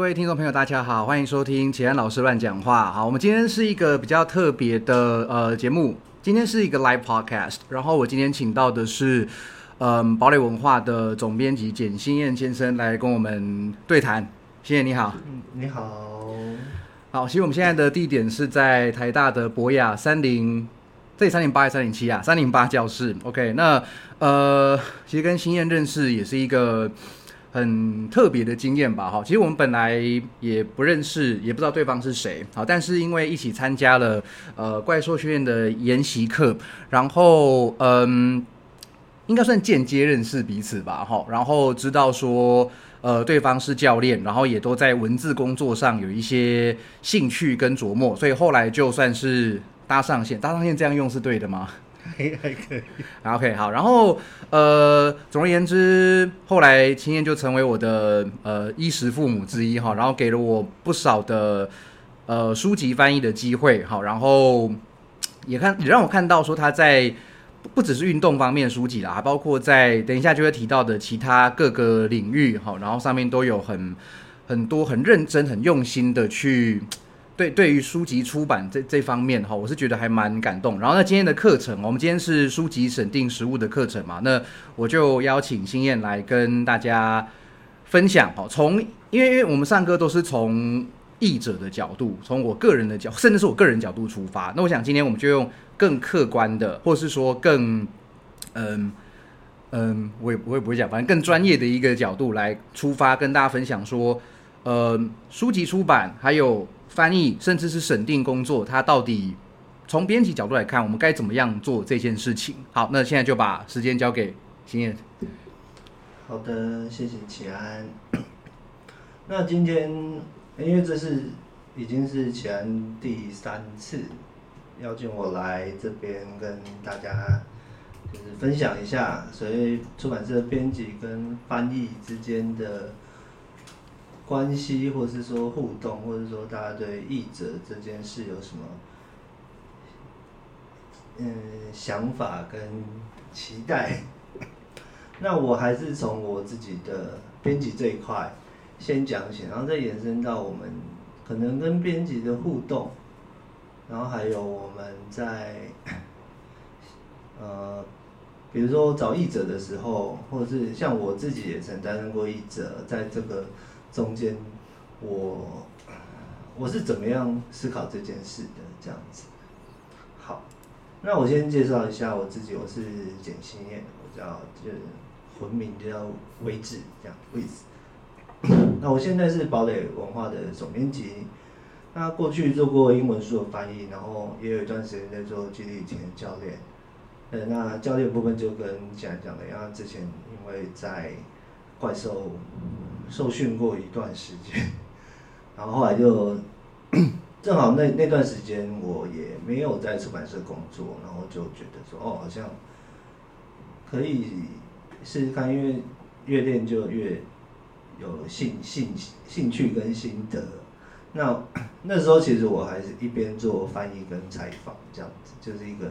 各位听众朋友，大家好，欢迎收听齐安老师乱讲话。好，我们今天是一个比较特别的呃节目，今天是一个 live podcast。然后我今天请到的是嗯堡垒文化的总编辑简新燕先生来跟我们对谈。新燕你好，你好。好，其实我们现在的地点是在台大的博雅三零，这里三零八还是三零七啊？三零八教室。OK，那呃，其实跟新燕认识也是一个。很特别的经验吧，哈，其实我们本来也不认识，也不知道对方是谁，好，但是因为一起参加了呃怪兽学院的研习课，然后嗯，应该算间接认识彼此吧，哈，然后知道说呃对方是教练，然后也都在文字工作上有一些兴趣跟琢磨，所以后来就算是搭上线，搭上线这样用是对的吗？还还可以，OK，好，然后呃，总而言之，后来青燕就成为我的呃衣食父母之一哈，然后给了我不少的呃书籍翻译的机会，好，然后也看也让我看到说他在不只是运动方面书籍啦，还包括在等一下就会提到的其他各个领域哈，然后上面都有很很多很认真、很用心的去。对，对于书籍出版这这方面哈，我是觉得还蛮感动。然后那今天的课程，我们今天是书籍审定实务的课程嘛，那我就邀请新燕来跟大家分享哈。从因为因为我们上课都是从译者的角度，从我个人的角，甚至是我个人角度出发。那我想今天我们就用更客观的，或是说更嗯嗯，我也我也不会讲，反正更专业的一个角度来出发，跟大家分享说，呃，书籍出版还有。翻译甚至是审定工作，它到底从编辑角度来看，我们该怎么样做这件事情？好，那现在就把时间交给新燕。好的，谢谢启安。那今天因为这是已经是启安第三次邀请我来这边跟大家就是分享一下，所以出版社编辑跟翻译之间的。关系，或是说互动，或者说大家对译者这件事有什么嗯想法跟期待？那我还是从我自己的编辑这一块先讲起，然后再延伸到我们可能跟编辑的互动，然后还有我们在 呃，比如说找译者的时候，或者是像我自己也曾担任过译者，在这个。中间，我我是怎么样思考这件事的？这样子，好，那我先介绍一下我自己，我是简新燕，我叫就是魂名叫威志，这样威志。那我现在是堡垒文化的总编辑，那过去做过英文书的翻译，然后也有一段时间在做激励体验教练。呃，那教练部分就跟讲讲的，然后之前因为在怪兽。受训过一段时间，然后后来就 正好那那段时间我也没有在出版社工作，然后就觉得说哦，好像可以试试看，因为越练就越有兴兴兴趣跟心得。那 那时候其实我还是一边做翻译跟采访这样子，就是一个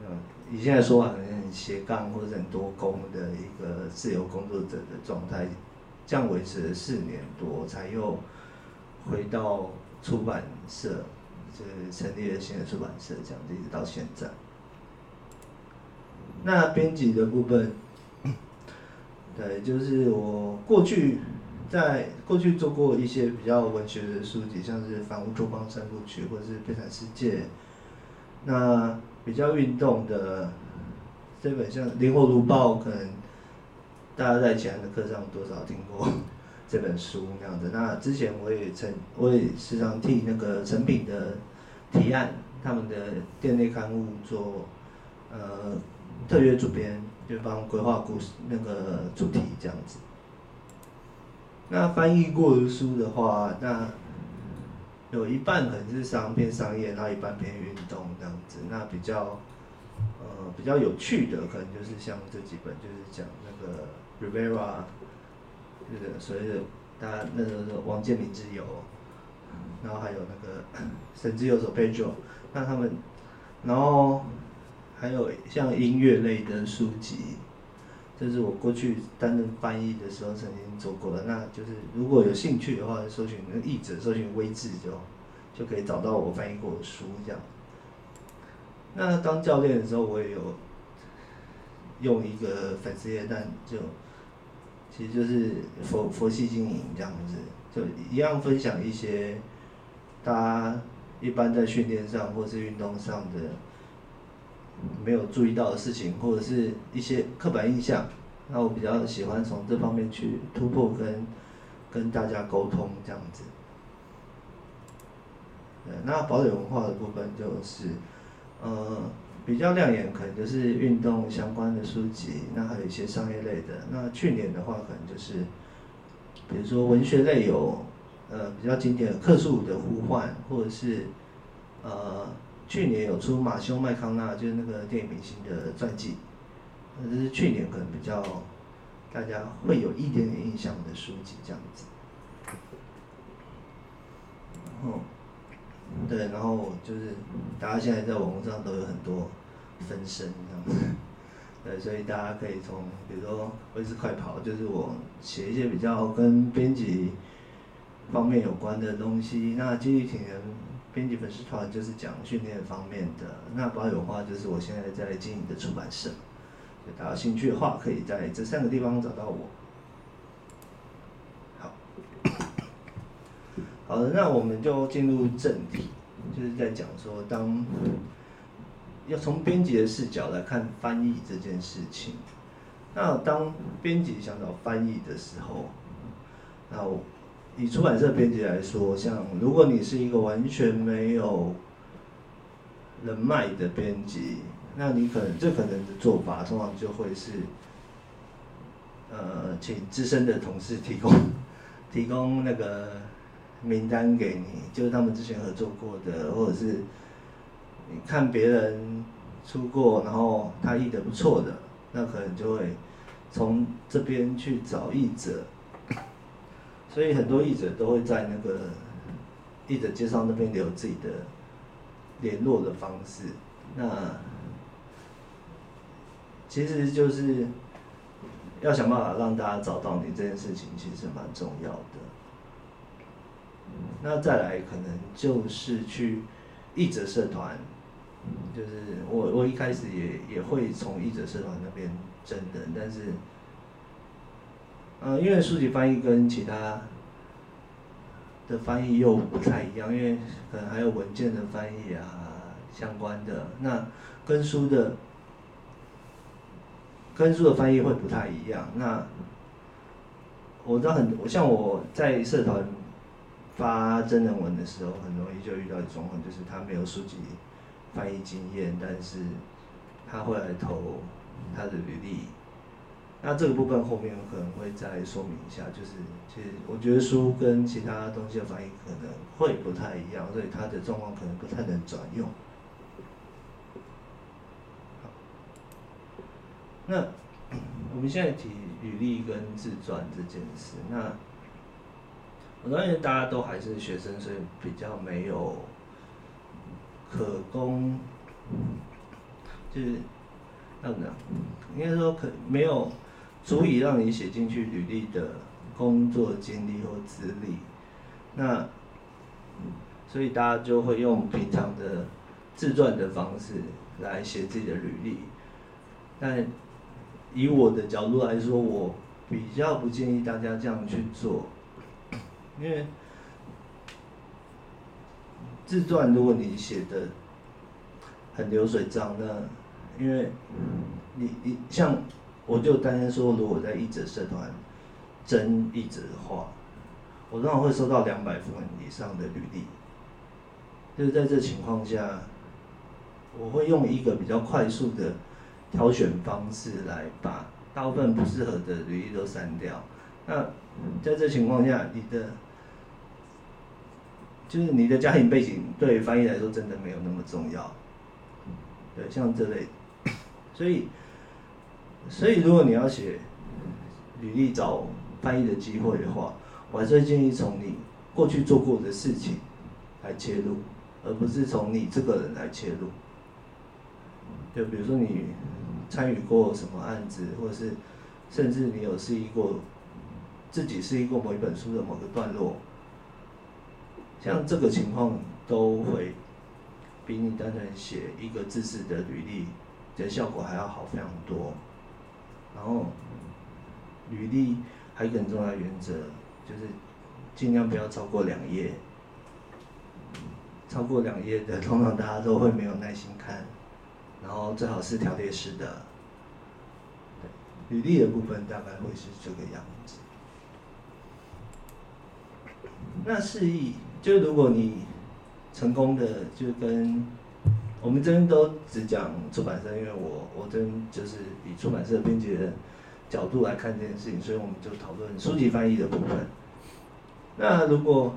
嗯。你现在说很斜杠或者很多工的一个自由工作者的状态，这样维持了四年多，才又回到出版社，就是成立了新的出版社，这样子一直到现在。那编辑的部分，对，就是我过去在过去做过一些比较文学的书籍，像是《反乌托邦三部曲》或者是《悲惨世界》，那。比较运动的这本像《灵活如报》，可能大家在前的课上多少听过 这本书那样子。那之前我也曾，我也时常替那个成品的提案，他们的店内刊物做呃特约主编，就帮规划故事那个主题这样子。那翻译过的书的话，那。有一半可能是商偏商业，然后一半偏运动这样子。那比较呃比较有趣的，可能就是像这几本，就是讲那个 Rivera，就是所谓的大家那时候王健民之友，然后还有那个 神之右手 Pedro，那他们，然后还有像音乐类的书籍，这是我过去担任翻译的时候曾经做过的。那就是如果有兴趣的话，搜寻个译者，搜寻微志就就可以找到我翻译过的书这样。那当教练的时候，我也有用一个粉丝页，但就其实就是佛佛系经营这样子，就一样分享一些大家一般在训练上或是运动上的没有注意到的事情，或者是一些刻板印象。那我比较喜欢从这方面去突破跟跟大家沟通这样子。呃，那堡垒文化的部分就是。呃，比较亮眼可能就是运动相关的书籍，那还有一些商业类的。那去年的话，可能就是，比如说文学类有，呃，比较经典的《克苏鲁的呼唤》，或者是，呃，去年有出马修麦康纳，就是那个电影明星的传记，这是去年可能比较大家会有一点点印象的书籍这样子。然后。对，然后就是大家现在在网络上都有很多分身这样子，对，所以大家可以从比如说我也是快跑，就是我写一些比较跟编辑方面有关的东西。那基于挺人编辑粉丝团就是讲训练方面的。那保有话就是我现在在经营的出版社，大家有兴趣的话可以在这三个地方找到我。好 好的，那我们就进入正题，就是在讲说，当要从编辑的视角来看翻译这件事情。那当编辑想找翻译的时候，那以出版社编辑来说，像如果你是一个完全没有人脉的编辑，那你可能最可能的做法，通常就会是，呃，请资深的同事提供 提供那个。名单给你，就是他们之前合作过的，或者是你看别人出过，然后他译的不错的，那可能就会从这边去找译者。所以很多译者都会在那个译者介绍那边留自己的联络的方式。那其实就是要想办法让大家找到你这件事情，其实蛮重要的。那再来可能就是去译者社团，就是我我一开始也也会从译者社团那边征人，但是，呃，因为书籍翻译跟其他的翻译又不太一样，因为可能还有文件的翻译啊相关的，那跟书的跟书的翻译会不太一样。那我知道很像我在社团。发真人文的时候，很容易就遇到一种，就是他没有书籍翻译经验，但是他会来投他的履历。那这个部分后面可能会再说明一下，就是其实我觉得书跟其他东西的翻译可能会不太一样，所以他的状况可能不太能转用。那我们现在提履历跟自传这件事，那。我相信大家都还是学生，所以比较没有可供，就是怎么讲？应该说可没有足以让你写进去履历的工作经历或资历。那所以大家就会用平常的自传的方式来写自己的履历。但以我的角度来说，我比较不建议大家这样去做。因为自传，如果你写的很流水账，那因为你你像我就担心说，如果在译者社团争译者的话，我通常会收到两百份以上的履历。就是在这情况下，我会用一个比较快速的挑选方式来把大部分不适合的履历都删掉。那在这情况下，你的就是你的家庭背景对翻译来说真的没有那么重要，对，像这类，所以，所以如果你要写履历找翻译的机会的话，我还是建议从你过去做过的事情来切入，而不是从你这个人来切入。就比如说你参与过什么案子，或者是甚至你有示意过自己示意过某一本书的某个段落，像这个情况都会比你单纯写一个自式的履历的效果还要好非常多。然后，履历还有一个很重要的原则就是尽量不要超过两页。超过两页的，通常大家都会没有耐心看，然后最好是条列式的。履历的部分大概会是这个样子。那示意，就是如果你成功的，就跟我们这边都只讲出版社，因为我我这边就是以出版社编辑的角度来看这件事情，所以我们就讨论书籍翻译的部分。那如果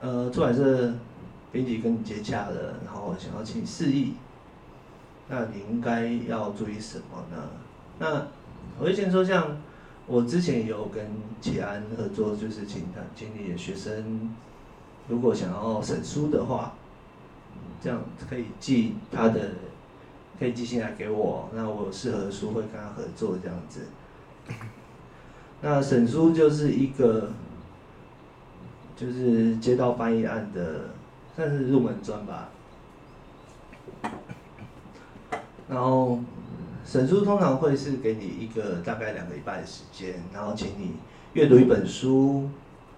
呃，出版社编辑跟你接洽了，然后想要请示意，那你应该要注意什么呢？那我会先说，像我之前有跟启安合作，就是请他请你的学生，如果想要审书的话，这样可以寄他的，可以寄信来给我，那我适合的书会跟他合作这样子。那审书就是一个。就是接到翻译案的，算是入门专吧。然后审书通常会是给你一个大概两个礼拜的时间，然后请你阅读一本书，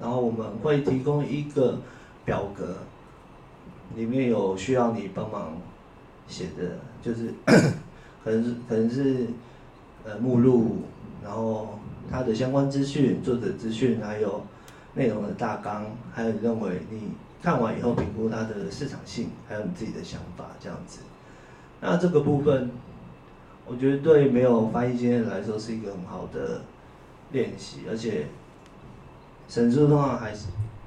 然后我们会提供一个表格，里面有需要你帮忙写的，就是 可能是可能是呃目录，然后它的相关资讯、作者资讯还有。内容的大纲，还有你认为你看完以后评估它的市场性，还有你自己的想法这样子。那这个部分，我觉得对没有翻译经验来说是一个很好的练习，而且神书通常还是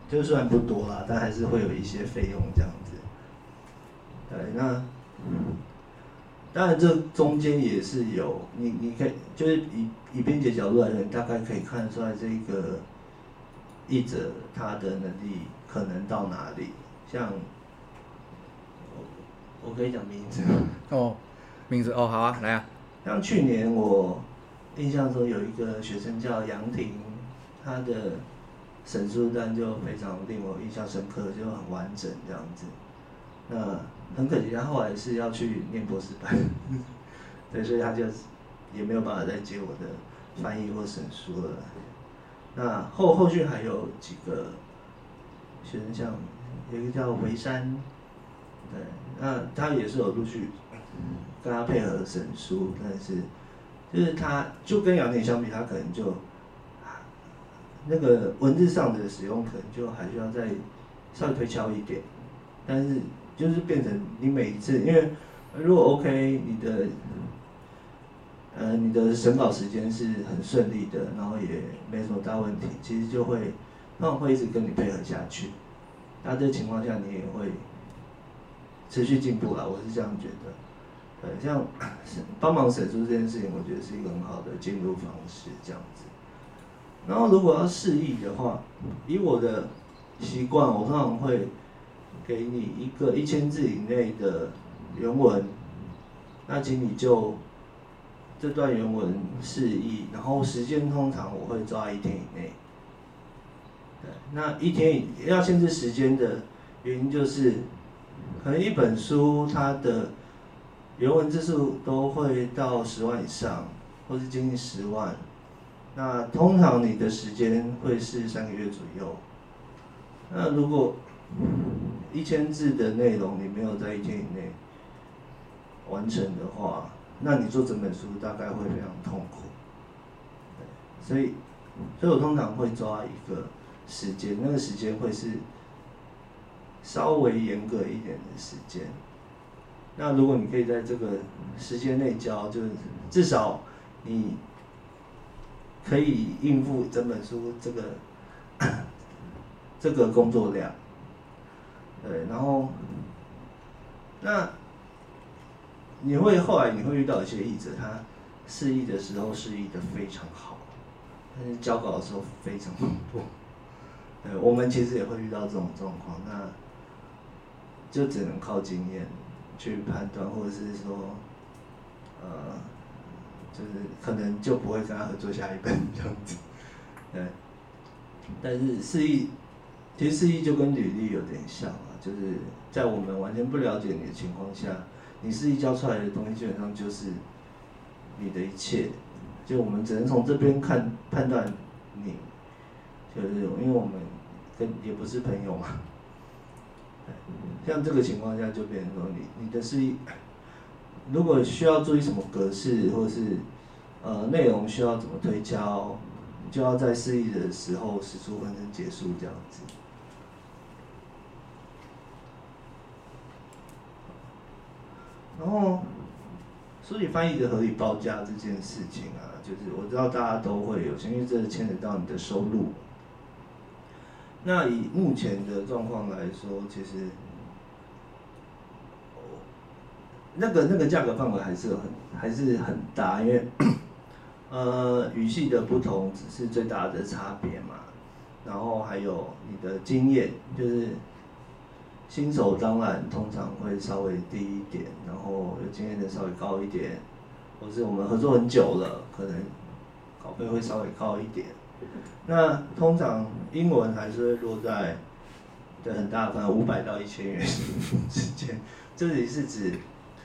就虽然不多啦，但还是会有一些费用这样子。对，那当然这中间也是有你，你可以就是以以编辑角度来说，大概可以看出来这个。译者他的能力可能到哪里？像我我可以讲名字哦，名字哦，好啊，来啊。像去年我印象中有一个学生叫杨婷，他的审书单就非常令我印象深刻，就很完整这样子。那很可惜，他后来是要去念博士班，对，所以他就也没有办法再接我的翻译或审书了。那后后续还有几个学生，像有一个叫维山，对，那他也是有陆续跟他配合审书，但是就是他就跟杨婷相比，他可能就那个文字上的使用可能就还需要再稍微推敲一点，但是就是变成你每一次，因为如果 OK，你的。呃，你的审稿时间是很顺利的，然后也没什么大问题，其实就会，他们会一直跟你配合下去。那这情况下，你也会持续进步了，我是这样觉得。对，像 帮忙审书这件事情，我觉得是一个很好的进入方式，这样子。然后如果要示意的话，以我的习惯，我通常会给你一个一千字以内的原文，那请你就。这段原文示意，然后时间通常我会抓一天以内。对，那一天要限制时间的原因就是，可能一本书它的原文字数都会到十万以上，或是接近十万。那通常你的时间会是三个月左右。那如果一千字的内容你没有在一天以内完成的话，那你做整本书大概会非常痛苦，所以，所以我通常会抓一个时间，那个时间会是稍微严格一点的时间。那如果你可以在这个时间内交，就是至少你可以应付整本书这个这个工作量，对，然后那。你会后来你会遇到一些译者，他示意的时候示意的非常好，但是交稿的时候非常多。呃，我们其实也会遇到这种状况，那就只能靠经验去判断，或者是说，呃，就是可能就不会跟他合作下一本这样子。对，但是示意，其实示意就跟履历有点像啊，就是在我们完全不了解你的情况下，你示意交出来的东西基本上就是你的一切，就我们只能从这边看判断你，就是因为我们跟也不是朋友嘛。像这个情况下，就变成说你你的示意，如果需要注意什么格式，或是呃内容需要怎么推敲。就要在示意的时候使出浑身解数这样子。然后，所以翻译的合理报价这件事情啊，就是我知道大家都会有，因为这牵扯到你的收入。那以目前的状况来说，其实，那个那个价格范围还是很还是很大，因为。呃，语系的不同只是最大的差别嘛，然后还有你的经验，就是新手当然通常会稍微低一点，然后有经验的稍微高一点，或是我们合作很久了，可能稿费会稍微高一点。那通常英文还是会落在对很大的五百到一千元 之间，这里是指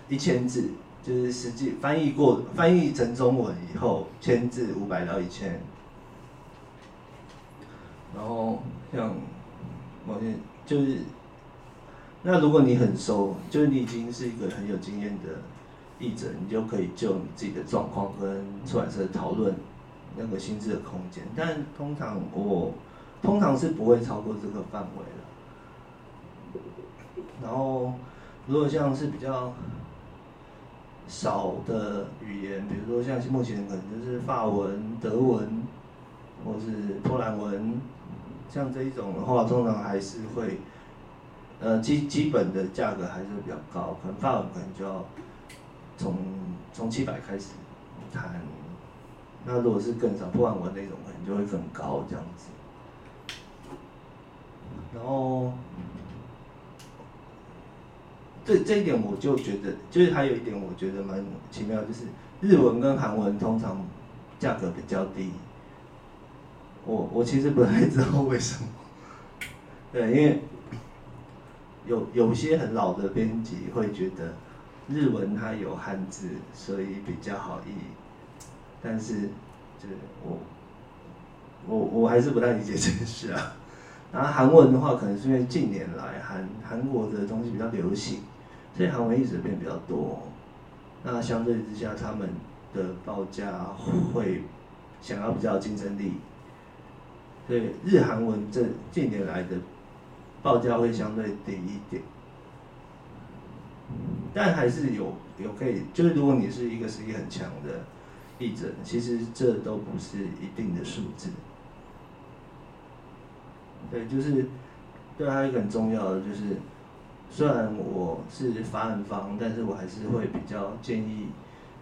一千字。就是实际翻译过、翻译成中文以后，签字五百到一千。然后像某些就是，那如果你很熟，就是你已经是一个很有经验的译者，你就可以就你自己的状况跟出版社讨论那个薪资的空间。但通常我通常是不会超过这个范围的。然后如果像是比较。少的语言，比如说像目前可能就是法文、德文，或是波兰文，像这一种的话，通常还是会，呃，基基本的价格还是比较高，可能法文可能就要从从七百开始谈，那如果是更少波兰文那种，可能就会更高这样子，然后。这这一点我就觉得，就是还有一点我觉得蛮奇妙，就是日文跟韩文通常价格比较低。我我其实不太知道为什么。对，因为有有些很老的编辑会觉得日文它有汉字，所以比较好译。但是，就是我我我还是不太理解这件事啊。然后韩文的话，可能是因为近年来韩韩国的东西比较流行。所以韩文一直变比较多，那相对之下，他们的报价会想要比较竞争力，所以日韩文这近年来的报价会相对低一点，但还是有有可以，就是如果你是一个实力很强的译者，其实这都不是一定的数字。对，就是对还有一个很重要的就是。虽然我是发案方，但是我还是会比较建议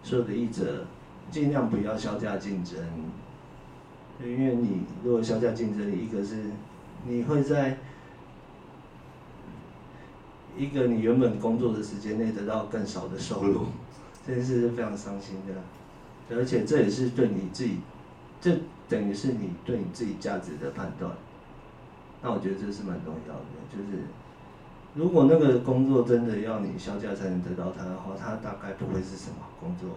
所有的译者尽量不要削价竞争，因为你如果削价竞争，一个是你会在一个你原本工作的时间内得到更少的收入，这件事是非常伤心的，而且这也是对你自己，这等于是你对你自己价值的判断，那我觉得这是蛮重要的，就是。如果那个工作真的要你销价才能得到它的话，它大概不会是什么工作。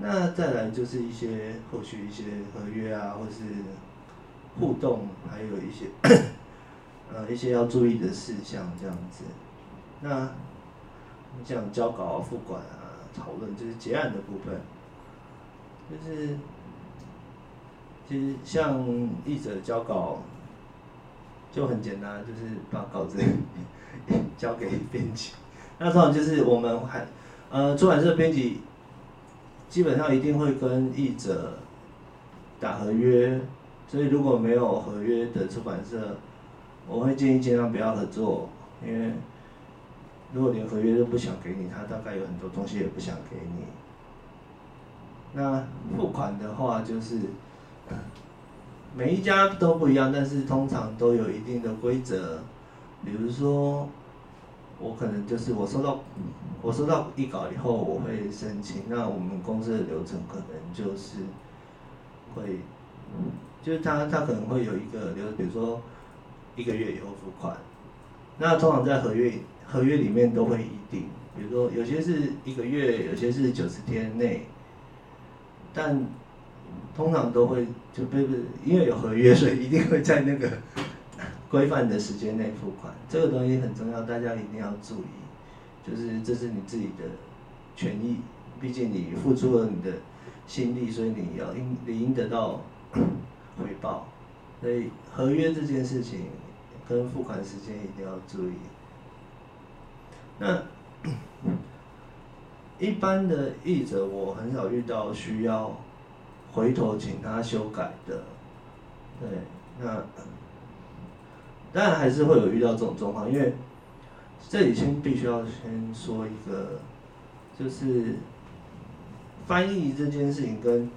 那再来就是一些后续一些合约啊，或是互动，还有一些 呃一些要注意的事项这样子。那像交稿、付款啊、讨论，就是结案的部分，就是。其实像译者交稿就很简单，就是把稿子 交给编辑。那通常就是我们还呃出版社编辑基本上一定会跟译者打合约，所以如果没有合约的出版社，我会建议尽量不要合作，因为如果连合约都不想给你，他大概有很多东西也不想给你。那付款的话就是。每一家都不一样，但是通常都有一定的规则。比如说，我可能就是我收到我收到一稿以后，我会申请。那我们公司的流程可能就是会，就是他他可能会有一个流，比如说一个月以后付款。那通常在合约合约里面都会一定，比如说有些是一个月，有些是九十天内，但通常都会就不不因为有合约，所以一定会在那个规范的时间内付款。这个东西很重要，大家一定要注意，就是这是你自己的权益，毕竟你付出了你的心力，所以你要应理应得到回报。所以合约这件事情。跟付款时间一定要注意。那一般的译者，我很少遇到需要回头请他修改的。对，那当然还是会有遇到这种状况，因为这里先必须要先说一个，就是翻译这件事情跟。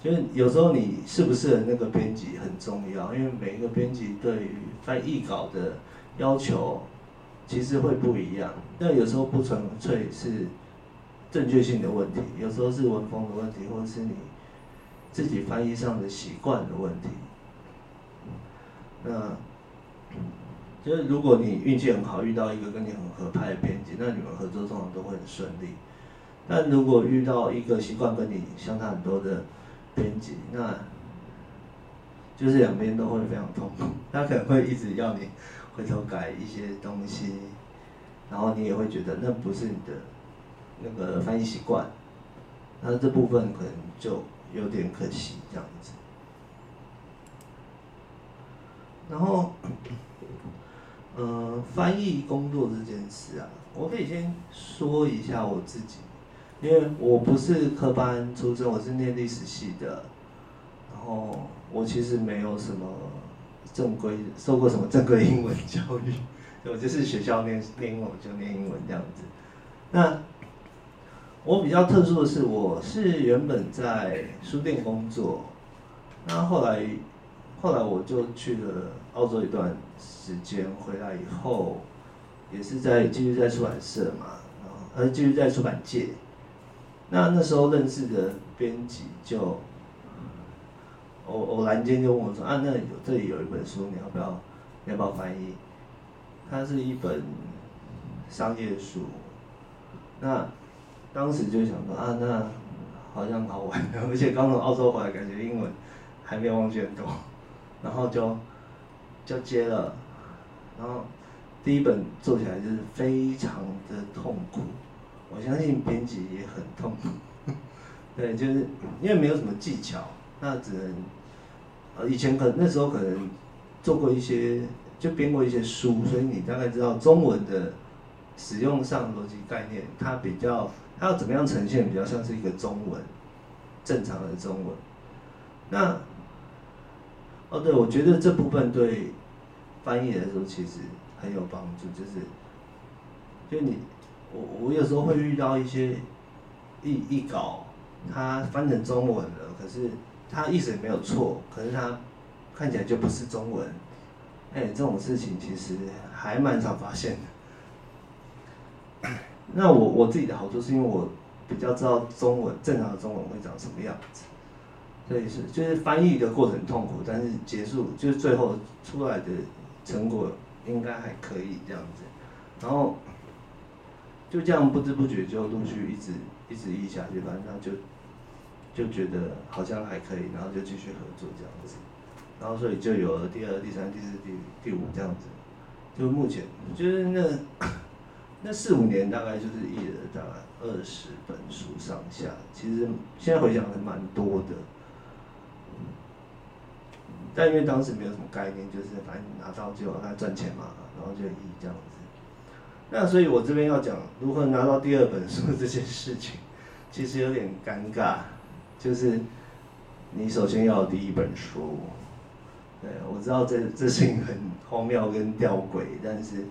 就是有时候你适不适合那个编辑很重要，因为每一个编辑对于翻译稿的要求其实会不一样。那有时候不纯粹是正确性的问题，有时候是文风的问题，或者是你自己翻译上的习惯的问题。那就是如果你运气很好，遇到一个跟你很合拍的编辑，那你们合作通常都会很顺利。但如果遇到一个习惯跟你相差很多的，编辑，那就是两边都会非常痛苦。他可能会一直要你回头改一些东西，然后你也会觉得那不是你的那个翻译习惯，那这部分可能就有点可惜这样子。然后，呃，翻译工作这件事啊，我可以先说一下我自己。因为我不是科班出身，我是念历史系的，然后我其实没有什么正规受过什么正规英文教育，我就是学校念念英文就念英文这样子。那我比较特殊的是，我是原本在书店工作，那后来后来我就去了澳洲一段时间，回来以后也是在继续在出版社嘛，然后呃继续在出版界。那那时候认识的编辑就偶偶然间就问我说啊，那有这里有一本书，你要不要要不要翻译？它是一本商业书。那当时就想说啊，那好像好玩，而且刚从澳洲回来，感觉英文还没有忘记很多，然后就就接了，然后第一本做起来就是非常的痛苦。我相信编辑也很痛苦，对，就是因为没有什么技巧，那只能，呃，以前可那时候可能做过一些，就编过一些书，所以你大概知道中文的使用上逻辑概念，它比较，它要怎么样呈现，比较像是一个中文，正常的中文。那，哦，对，我觉得这部分对翻译来说其实很有帮助，就是，就你。我我有时候会遇到一些译译稿，它翻成中文了，可是他意思也没有错，可是他看起来就不是中文。哎，这种事情其实还蛮常发现的。那我我自己的好处是因为我比较知道中文正常的中文会长什么样子，所以是就是翻译的过程痛苦，但是结束就是最后出来的成果应该还可以这样子，然后。就这样不知不觉就陆续一直一直译下去，反正就就觉得好像还可以，然后就继续合作这样子，然后所以就有了第二、第三、第四、第第五这样子。就目前就是那 那四五年大概就是译了大概二十本书上下，其实现在回想还蛮多的，但因为当时没有什么概念，就是反正拿到就他赚钱嘛，然后就译这样子。那所以，我这边要讲如何拿到第二本书这件事情，其实有点尴尬。就是你首先要第一本书，对，我知道这这事情很荒谬跟吊诡，但是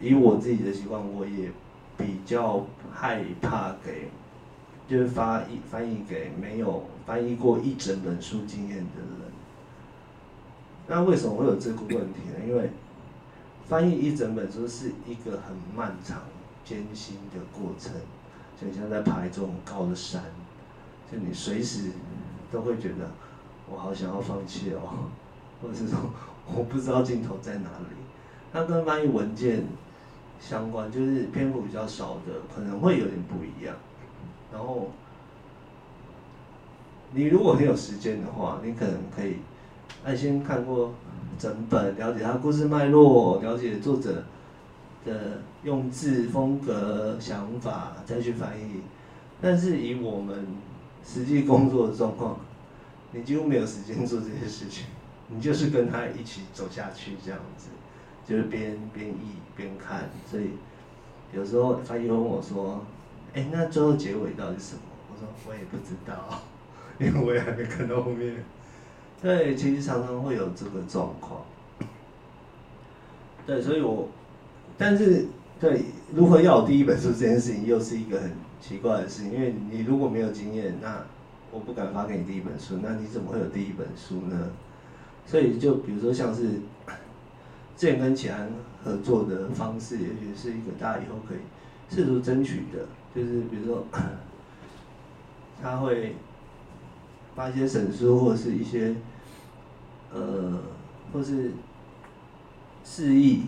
以我自己的习惯，我也比较害怕给，就是发译翻译给没有翻译过一整本书经验的人。那为什么会有这个问题呢？因为翻译一整本书是一个很漫长、艰辛的过程，就像在爬一座很高的山，就你随时都会觉得我好想要放弃哦，或者是说我不知道尽头在哪里。那跟翻译文件相关，就是篇幅比较少的，可能会有点不一样。然后你如果很有时间的话，你可能可以爱先看过整本，了解他故事脉络，了解作者的用字风格、想法，再去翻译。但是以我们实际工作的状况，你几乎没有时间做这些事情，你就是跟他一起走下去这样子，就是边边译边看。所以有时候翻译问我说：“哎，那最后结尾到底是什么？”我说：“我也不知道。”因为我也还没看到后面，对，其实常常会有这个状况，对，所以我，但是对，如何要有第一本书这件事情，又是一个很奇怪的事，因为你如果没有经验，那我不敢发给你第一本书，那你怎么会有第一本书呢？所以就比如说像是，之前跟启安合作的方式，也许是一个大家以后可以试图争取的，就是比如说，他会。发一些审书或者是一些，呃，或是示意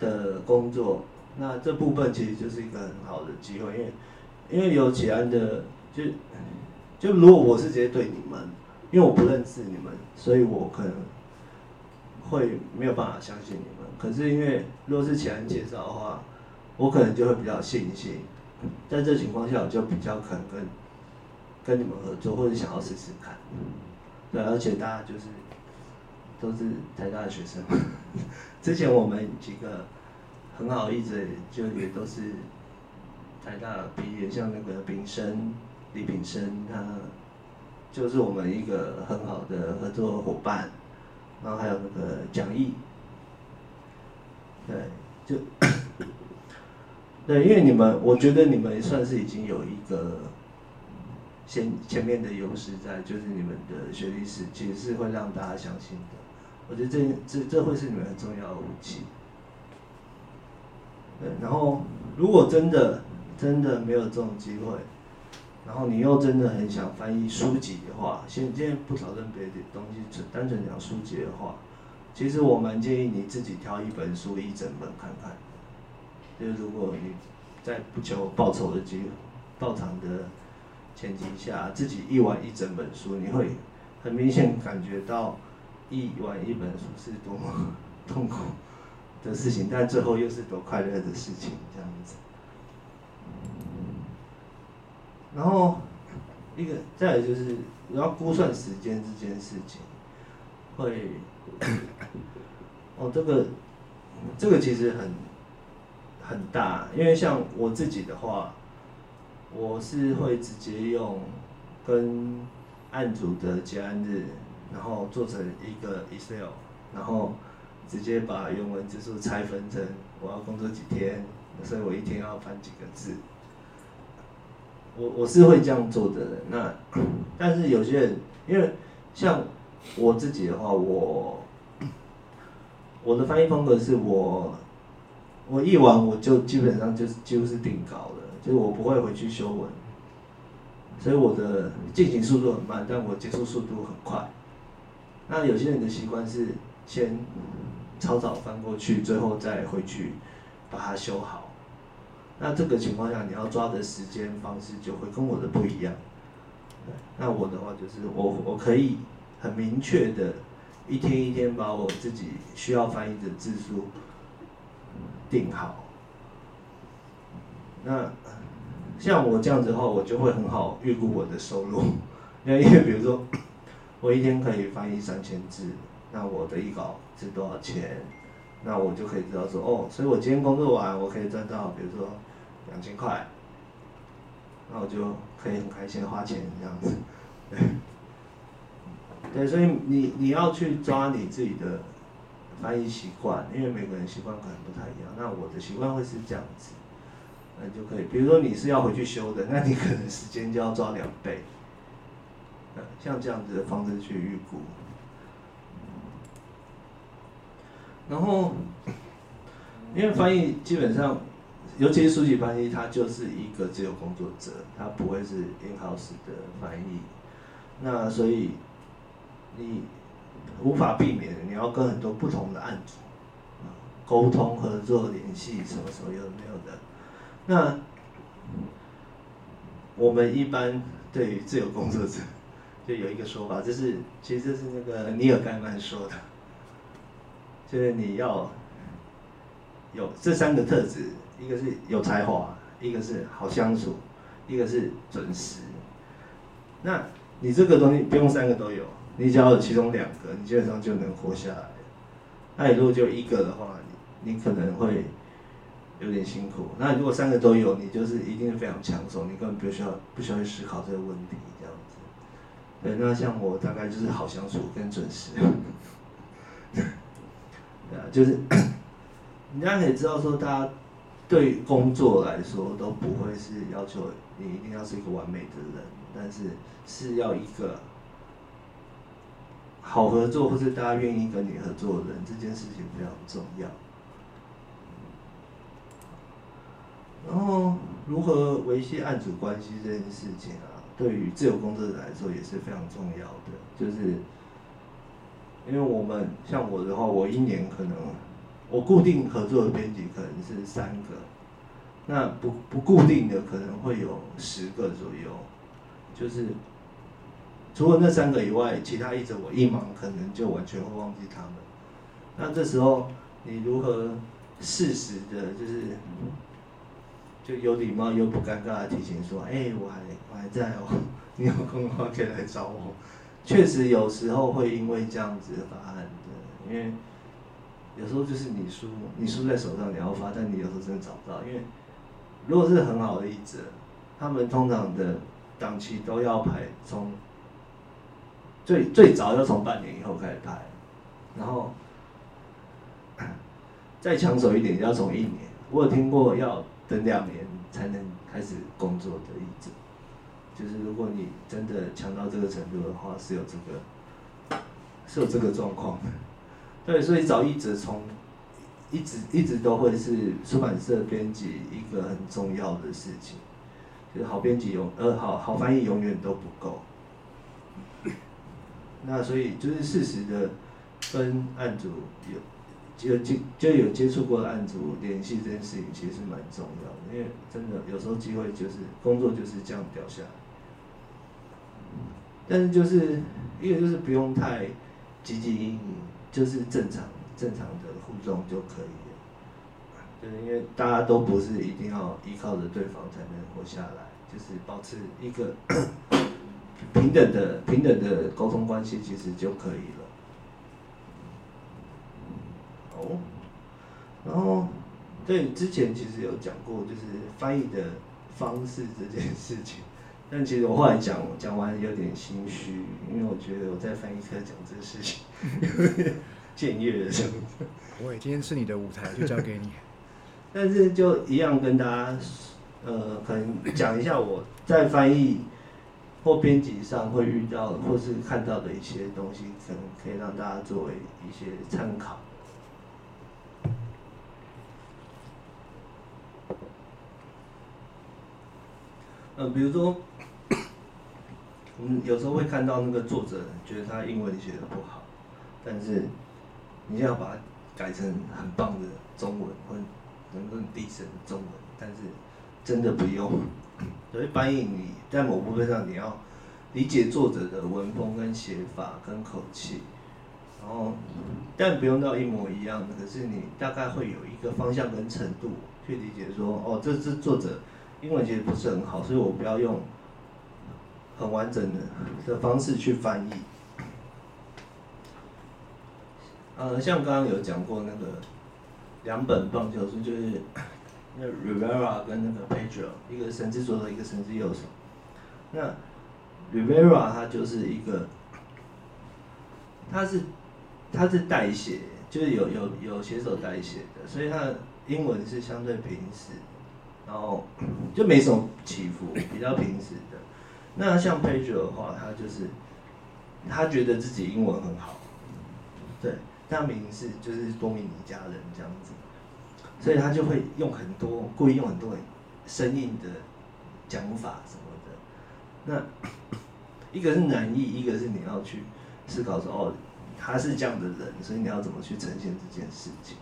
的工作，那这部分其实就是一个很好的机会，因为因为有启安的，就就如果我是直接对你们，因为我不认识你们，所以我可能会没有办法相信你们。可是因为如果是启安介绍的话，我可能就会比较信心，在这情况下，我就比较可能跟。跟你们合作，或者想要试试看，对，而且大家就是都是台大的学生。之前我们几个很好，一直就也都是台大毕业，像那个炳生、李炳生，他就是我们一个很好的合作伙伴。然后还有那个蒋毅，对，就对，因为你们，我觉得你们算是已经有一个。先前面的优势在，就是你们的学历史其实是会让大家相信的。我觉得这这这会是你们很重要武器。对，然后如果真的真的没有这种机会，然后你又真的很想翻译书籍的话，先今天不讨论别的东西，只单纯讲书籍的话，其实我蛮建议你自己挑一本书一整本看看。就是如果你在不求报酬的机到场的。前提下，自己译完一整本书，你会很明显感觉到译完一本书是多么 痛苦的事情，但最后又是多快乐的事情，这样子。然后一个再来就是，你要估算时间这件事情，会 哦，这个这个其实很很大，因为像我自己的话。我是会直接用跟案主的结案日，然后做成一个 Excel，然后直接把原文字数拆分成我要工作几天，所以我一天要翻几个字。我我是会这样做的人。那但是有些人，因为像我自己的话，我我的翻译风格是我我译完我就基本上就是几乎是定稿了。就是我不会回去修文，所以我的进行速度很慢，但我结束速度很快。那有些人的习惯是先草草翻过去，最后再回去把它修好。那这个情况下，你要抓的时间方式就会跟我的不一样。那我的话就是我我可以很明确的，一天一天把我自己需要翻译的字数定好。那像我这样子的话，我就会很好预估我的收入。因为因为比如说，我一天可以翻译三千字，那我的一稿是多少钱？那我就可以知道说，哦，所以我今天工作完，我可以赚到比如说两千块，那我就可以很开心的花钱这样子。对，对，所以你你要去抓你自己的翻译习惯，因为每个人习惯可能不太一样。那我的习惯会是这样子。那就可以，比如说你是要回去修的，那你可能时间就要抓两倍，像这样子的方式去预估。然后因为翻译基本上，尤其是书籍翻译，它就是一个自由工作者，它不会是 in house 的翻译。那所以你无法避免，你要跟很多不同的案主沟通、合作、联系，什么什么有没有的。那我们一般对于自由工作者，就有一个说法，就是其实这是那个尼尔盖曼说的，就是你要有这三个特质，一个是有才华，一个是好相处，一个是准时。那你这个东西不用三个都有，你只要有其中两个，你基本上就能活下来。那你如果就一个的话，你可能会有点辛苦。那如果三个都有，你就是一定是非常抢手，你根本不需要不需要去思考这个问题这样子。对，那像我大概就是好相处跟准时。对啊，就是 你大家可以知道说，大家对工作来说都不会是要求你一定要是一个完美的人，但是是要一个好合作或是大家愿意跟你合作的人，这件事情非常重要。然后如何维系案主关系这件事情啊，对于自由工作者来说也是非常重要的。就是因为我们像我的话，我一年可能我固定合作的编辑可能是三个，那不不固定的可能会有十个左右。就是除了那三个以外，其他一直我一忙，可能就完全会忘记他们。那这时候你如何适时的，就是就有礼貌又不尴尬的提醒说：“哎，我还我还在哦，你有空的话可以来找我。”确实有时候会因为这样子发案的，因为有时候就是你书你书在手上你要发，但你有时候真的找不到，因为如果是很好的译者，他们通常的档期都要排从最最早要从半年以后开始排，然后再抢手一点要从一年。我有听过要等两年才能开始工作的译者，就是如果你真的强到这个程度的话，是有这个是有这个状况的。对，所以找译者从一直一直都会是出版社编辑一个很重要的事情。就是好编辑永呃好好翻译永远都不够，那所以就是适时的跟案主有有接就有接触过的案主联系这件事情其实蛮重要的，因为真的有时候机会就是工作就是这样掉下来，但是就是一个就是不用太积极应应，就是正常正常的互动就可以了。就是因为大家都不是一定要依靠着对方才能活下来，就是保持一个 平等的平等的沟通关系，其实就可以了。哦，然后对之前其实有讲过，就是翻译的方式这件事情，但其实我后来讲讲完有点心虚，因为我觉得我在翻译课讲这个事情有点 僭越了，这样今天是你的舞台，就交给你。但是就一样跟大家，呃，可能讲一下我在翻译或编辑上会遇到或是看到的一些东西，可能可以让大家作为一些参考。呃，比如说，我们有时候会看到那个作者觉得他英文写的不好，但是你要把它改成很棒的中文或。能够低声中文，但是真的不用。所以翻译你在某部分上你要理解作者的文风跟写法跟口气，然后但不用到一模一样的，可是你大概会有一个方向跟程度去理解说，哦，这是作者英文其实不是很好，所以我不要用很完整的的方式去翻译。呃，像刚刚有讲过那个。两本棒球书就是 那 Rivera 跟那个 Pedro，一个神之左手，一个神之右手。那 Rivera 他就是一个，他是他是代写，就是有有有写手代写的，所以他的英文是相对平实，然后就没什么起伏，比较平实的。那像 Pedro 的话，他就是他觉得自己英文很好，对。他名是就是多米尼加人这样子，所以他就会用很多故意用很多很生硬的讲法什么的。那 一个是难易，一个是你要去思考说哦，他是这样的人，所以你要怎么去呈现这件事情。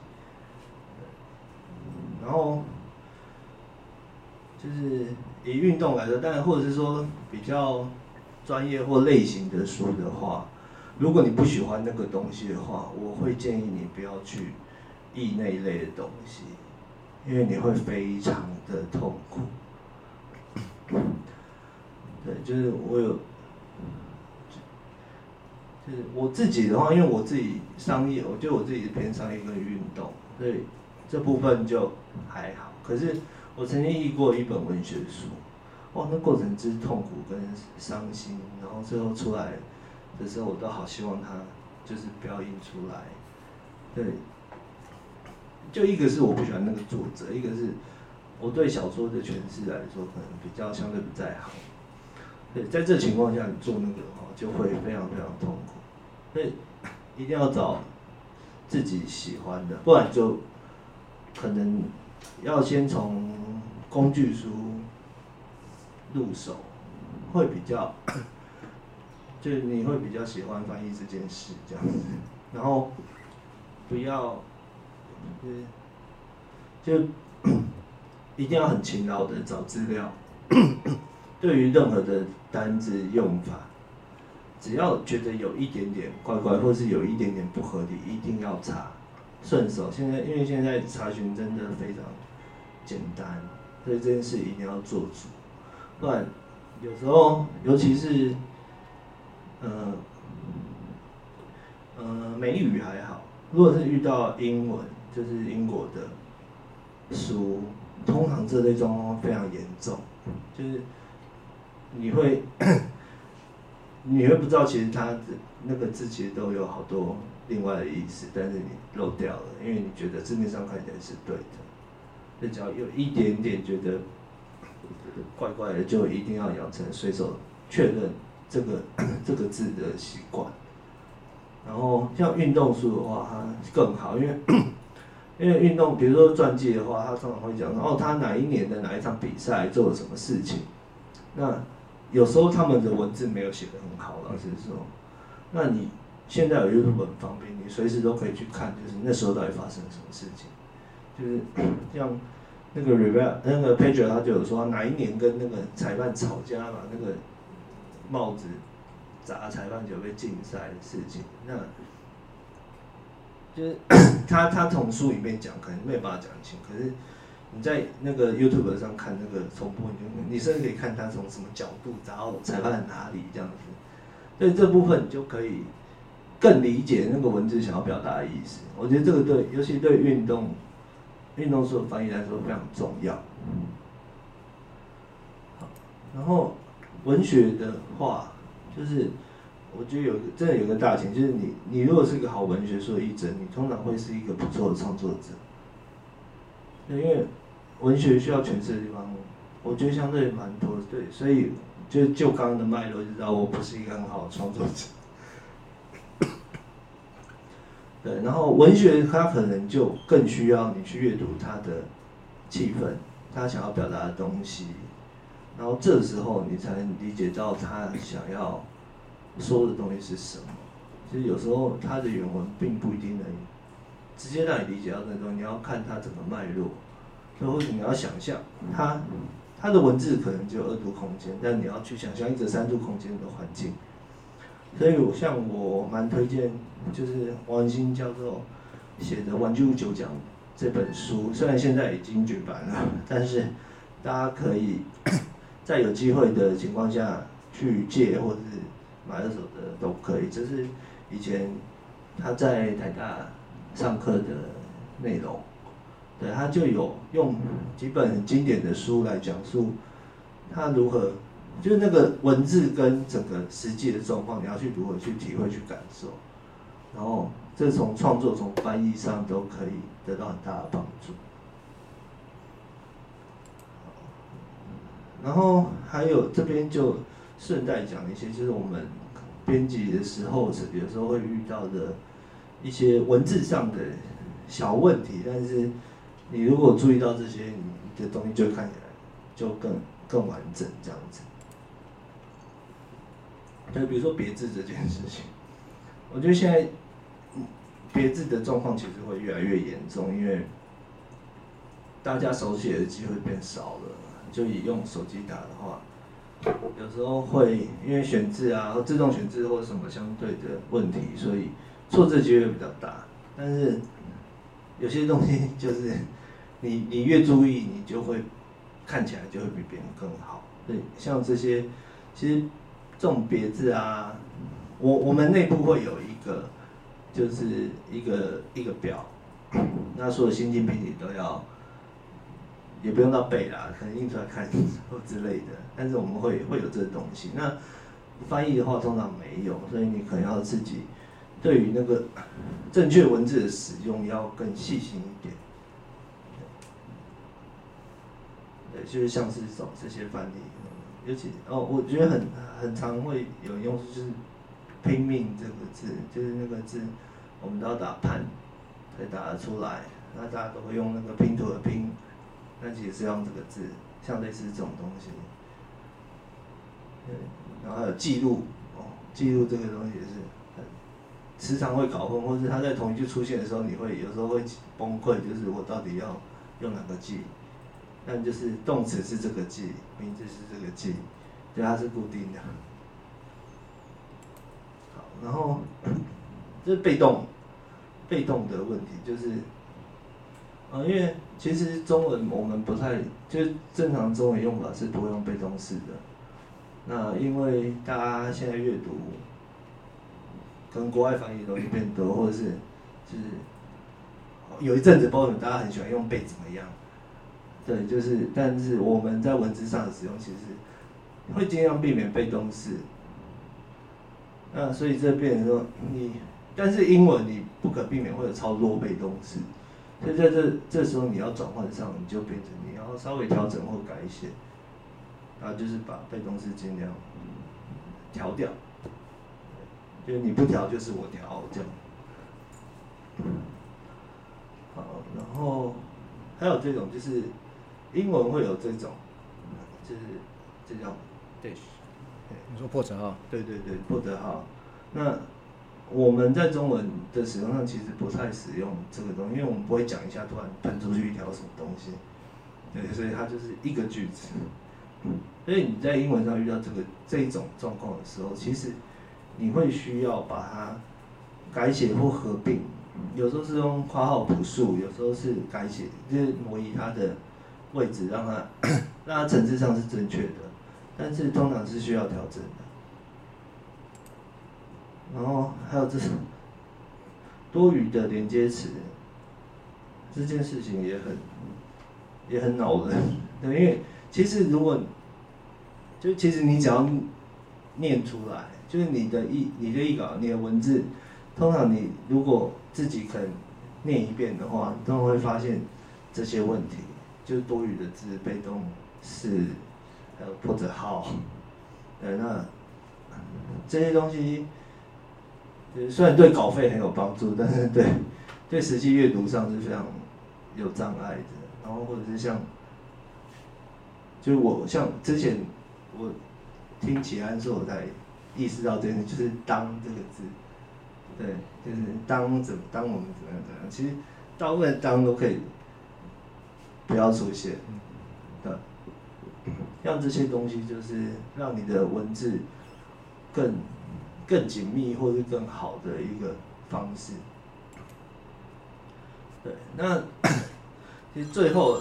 然后就是以运动来说，当然或者是说比较专业或类型的书的话，如果你不喜欢那个东西的话，我会建议你不要去译那一类的东西，因为你会非常的痛苦。对，就是我有，就是我自己的话，因为我自己商业，我觉得我自己是偏商业跟运动，所以这部分就还好。可是我曾经译过一本文学书，哇，那过程之痛苦跟伤心，然后最后出来的时候，我都好希望它就是不要印出来。对，就一个是我不喜欢那个作者，一个是我对小说的诠释来说，可能比较相对不在行。对，在这情况下，你做那个的话，就会非常非常痛苦。所以一定要找自己喜欢的，不然就可能要先从工具书入手，会比较，就你会比较喜欢翻译这件事这样子。然后不要，就 一定要很勤劳的找资料。对于任何的单字用法，只要觉得有一点点怪怪，或是有一点点不合理，一定要查。顺手，现在因为现在查询真的非常简单，所以这件事一定要做主。不然有时候，尤其是，呃，呃，美语还好，如果是遇到英文，就是英国的书，通常这类状况非常严重，就是。你会，你会不知道，其实它的那个字其实都有好多另外的意思，但是你漏掉了，因为你觉得字面上看起来是对的，就只要有一点点觉得怪怪的，就一定要养成随手确认这个 这个字的习惯。然后像运动书的话，它更好，因为 因为运动，比如说传记的话，它通常会讲哦，他哪一年的哪一场比赛做了什么事情，那。有时候他们的文字没有写的很好，老实说，那你现在有 YouTube 很方便，你随时都可以去看，就是那时候到底发生了什么事情。就是 像那个 r e v e 那个 Page 他就有说哪一年跟那个裁判吵架嘛，那个帽子砸裁判就被禁赛的事情，那就是 他他从书里面讲，可能没有办法讲清，可是。你在那个 YouTube 上看那个重播，你你甚至可以看他从什么角度，然后裁判哪里这样子，所以这部分你就可以更理解那个文字想要表达的意思。我觉得这个对，尤其对运动运动书的翻译来说非常重要。好，然后文学的话，就是我觉得有真的有个大前提，就是你你如果是一个好文学书的译者，你通常会是一个不错的创作者，因为。文学需要诠释的地方，我觉得相对蛮多，对，所以就就刚刚的脉络就知道我不是一个很好的创作者。对，然后文学它可能就更需要你去阅读它的气氛，他想要表达的东西，然后这时候你才能理解到他想要说的东西是什么。其实有时候他的原文并不一定能直接让你理解到那种，你要看它怎么脉络。所以你要想象，它它的文字可能只有二度空间，但你要去想象一个三度空间的环境。所以我像我蛮推荐，就是王文新教授写的《玩具九讲》这本书，虽然现在已经绝版了，但是大家可以在有机会的情况下去借或者是买二手的都可以。这是以前他在台大上课的内容。对他就有用几本经典的书来讲述他如何，就是那个文字跟整个实际的状况，你要去如何去体会去感受，然后这从创作从翻译上都可以得到很大的帮助。然后还有这边就顺带讲一些，就是我们编辑的时候有时候会遇到的一些文字上的小问题，但是。你如果注意到这些，你的东西就看起来就更更完整这样子。就比如说别字这件事情，我觉得现在别字的状况其实会越来越严重，因为大家手写的机会变少了。就以用手机打的话，有时候会因为选字啊或自动选字或什么相对的问题，所以错字机会比较大。但是有些东西就是 你你越注意，你就会看起来就会比别人更好。对，像这些其实这种别字啊，我我们内部会有一个就是一个一个表，那所有新进品你都要。也不用到背啦，可能印出来看或之类的。但是我们会会有这个东西。那翻译的话通常没有，所以你可能要自己对于那个正确文字的使用要更细心一点。对，就是像是这种这些翻译，尤其哦，我觉得很很常会有用，就是拼命这个字，就是那个字我们都要打判才打得出来。那大家都会用那个拼图的拼。那其实是用这个字，像类似这种东西，然后还有记录，哦，记录这个东西也是很时常会搞混，或是它在同一句出现的时候，你会有时候会崩溃，就是我到底要用哪个记？但就是动词是这个记，名字是这个记，对，它是固定的。好，然后 这被动，被动的问题就是。啊，因为其实中文我们不太，就是正常中文用法是不会用被动式的。那因为大家现在阅读，跟国外翻译东西变多，或者是就是有一阵子包括大家很喜欢用被怎么样，对，就是，但是我们在文字上的使用其实会尽量避免被动式。那所以这变成说你，但是英文你不可避免会有超多被动式。所以在这这时候你要转换上，你就变成你要稍微调整或改写，然后就是把被动式尽量调掉，就是你不调就是我调这样。好，然后还有这种就是英文会有这种，就是这叫 dash，你说破折号？对对对，破折号。那我们在中文的使用上其实不太使用这个东西，因为我们不会讲一下突然喷出去一条什么东西，对，所以它就是一个句子。所以你在英文上遇到这个这一种状况的时候，其实你会需要把它改写或合并，有时候是用括号补数，有时候是改写，就是模拟它的位置，让它 让它层次上是正确的，但是通常是需要调整的。然后还有这种多余的连接词，这件事情也很也很恼人。对，因为其实如果就其实你只要念出来，就是你的一你的译稿，你的文字，通常你如果自己肯念一遍的话，都会发现这些问题，就是多余的字、被动式，还有破折号，呃，那这些东西。就是虽然对稿费很有帮助，但是对对实际阅读上是非常有障碍的。然后或者是像，就是我像之前我听启安说，我才意识到这件事，就是“当”这个字，对，就是“当”怎么当我们怎么样怎么样，其实大部分“当”都可以不要出现，对，让这些东西就是让你的文字更。更紧密或是更好的一个方式。对，那 其实最后，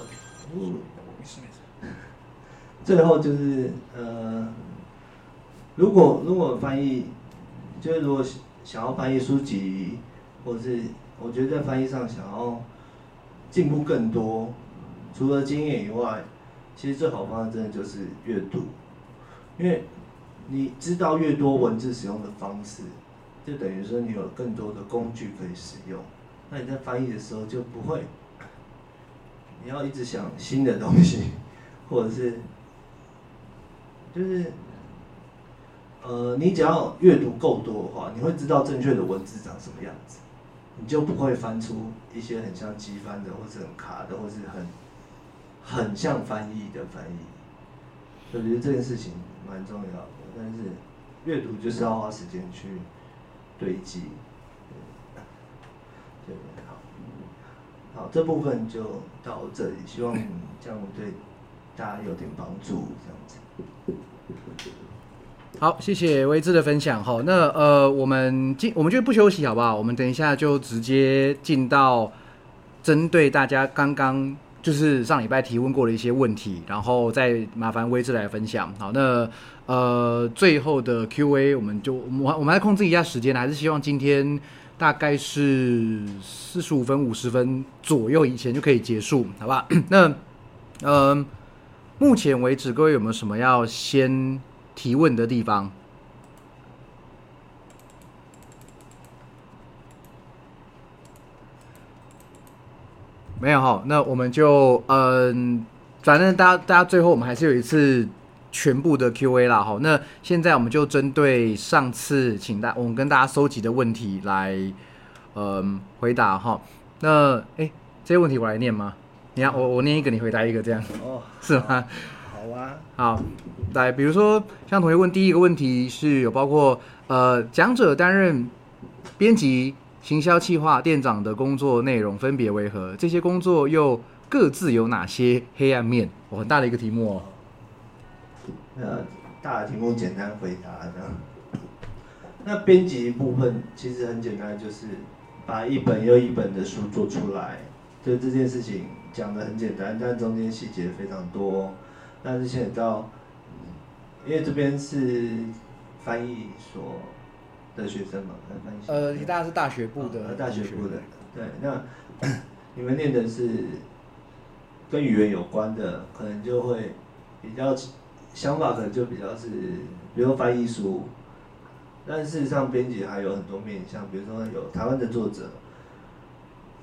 最后就是呃，如果如果翻译，就是如果想要翻译书籍，或是我觉得在翻译上想要进步更多，除了经验以外，其实最好方式真的就是阅读，因为。你知道越多文字使用的方式，就等于说你有更多的工具可以使用。那你在翻译的时候就不会，你要一直想新的东西，或者是，就是，呃，你只要阅读够多的话，你会知道正确的文字长什么样子。你就不会翻出一些很像机翻的，或是很卡的，或是很很像翻译的翻译。我觉得这件事情蛮重要的，但是阅读就是要花时间去堆积。对，好，好，这部分就到这里，希望这样对大家有点帮助，这样子。好，谢谢威志的分享哈。那呃，我们进，我们就不休息好不好？我们等一下就直接进到针对大家刚刚就是上礼拜提问过的一些问题，然后再麻烦威志来分享。好，那呃，最后的 Q&A 我们就我们我们来控制一下时间，还是希望今天大概是四十五分五十分左右以前就可以结束，好吧？那呃，目前为止各位有没有什么要先？提问的地方没有哈，那我们就嗯，反正大家大家最后我们还是有一次全部的 Q&A 啦哈。那现在我们就针对上次请大我们跟大家收集的问题来嗯回答哈。那哎，这些问题我来念吗？你看我我念一个，你回答一个，这样哦，是吗？好啊，好，来，比如说像同学问第一个问题是有包括呃讲者担任编辑、行销企划、店长的工作内容分别为何？这些工作又各自有哪些黑暗面？我，很大的一个题目哦。呃，大的题目简单回答这样。那编辑部分其实很简单，就是把一本又一本的书做出来，就这件事情讲的很简单，但中间细节非常多。但是现在到，因为这边是翻译所的学生嘛。呃，大家是大学部的。大学部的，对。那 你们念的是跟语言有关的，可能就会比较想法可能就比较是，比如翻译书。但事实上，编辑还有很多面向，比如说有台湾的作者，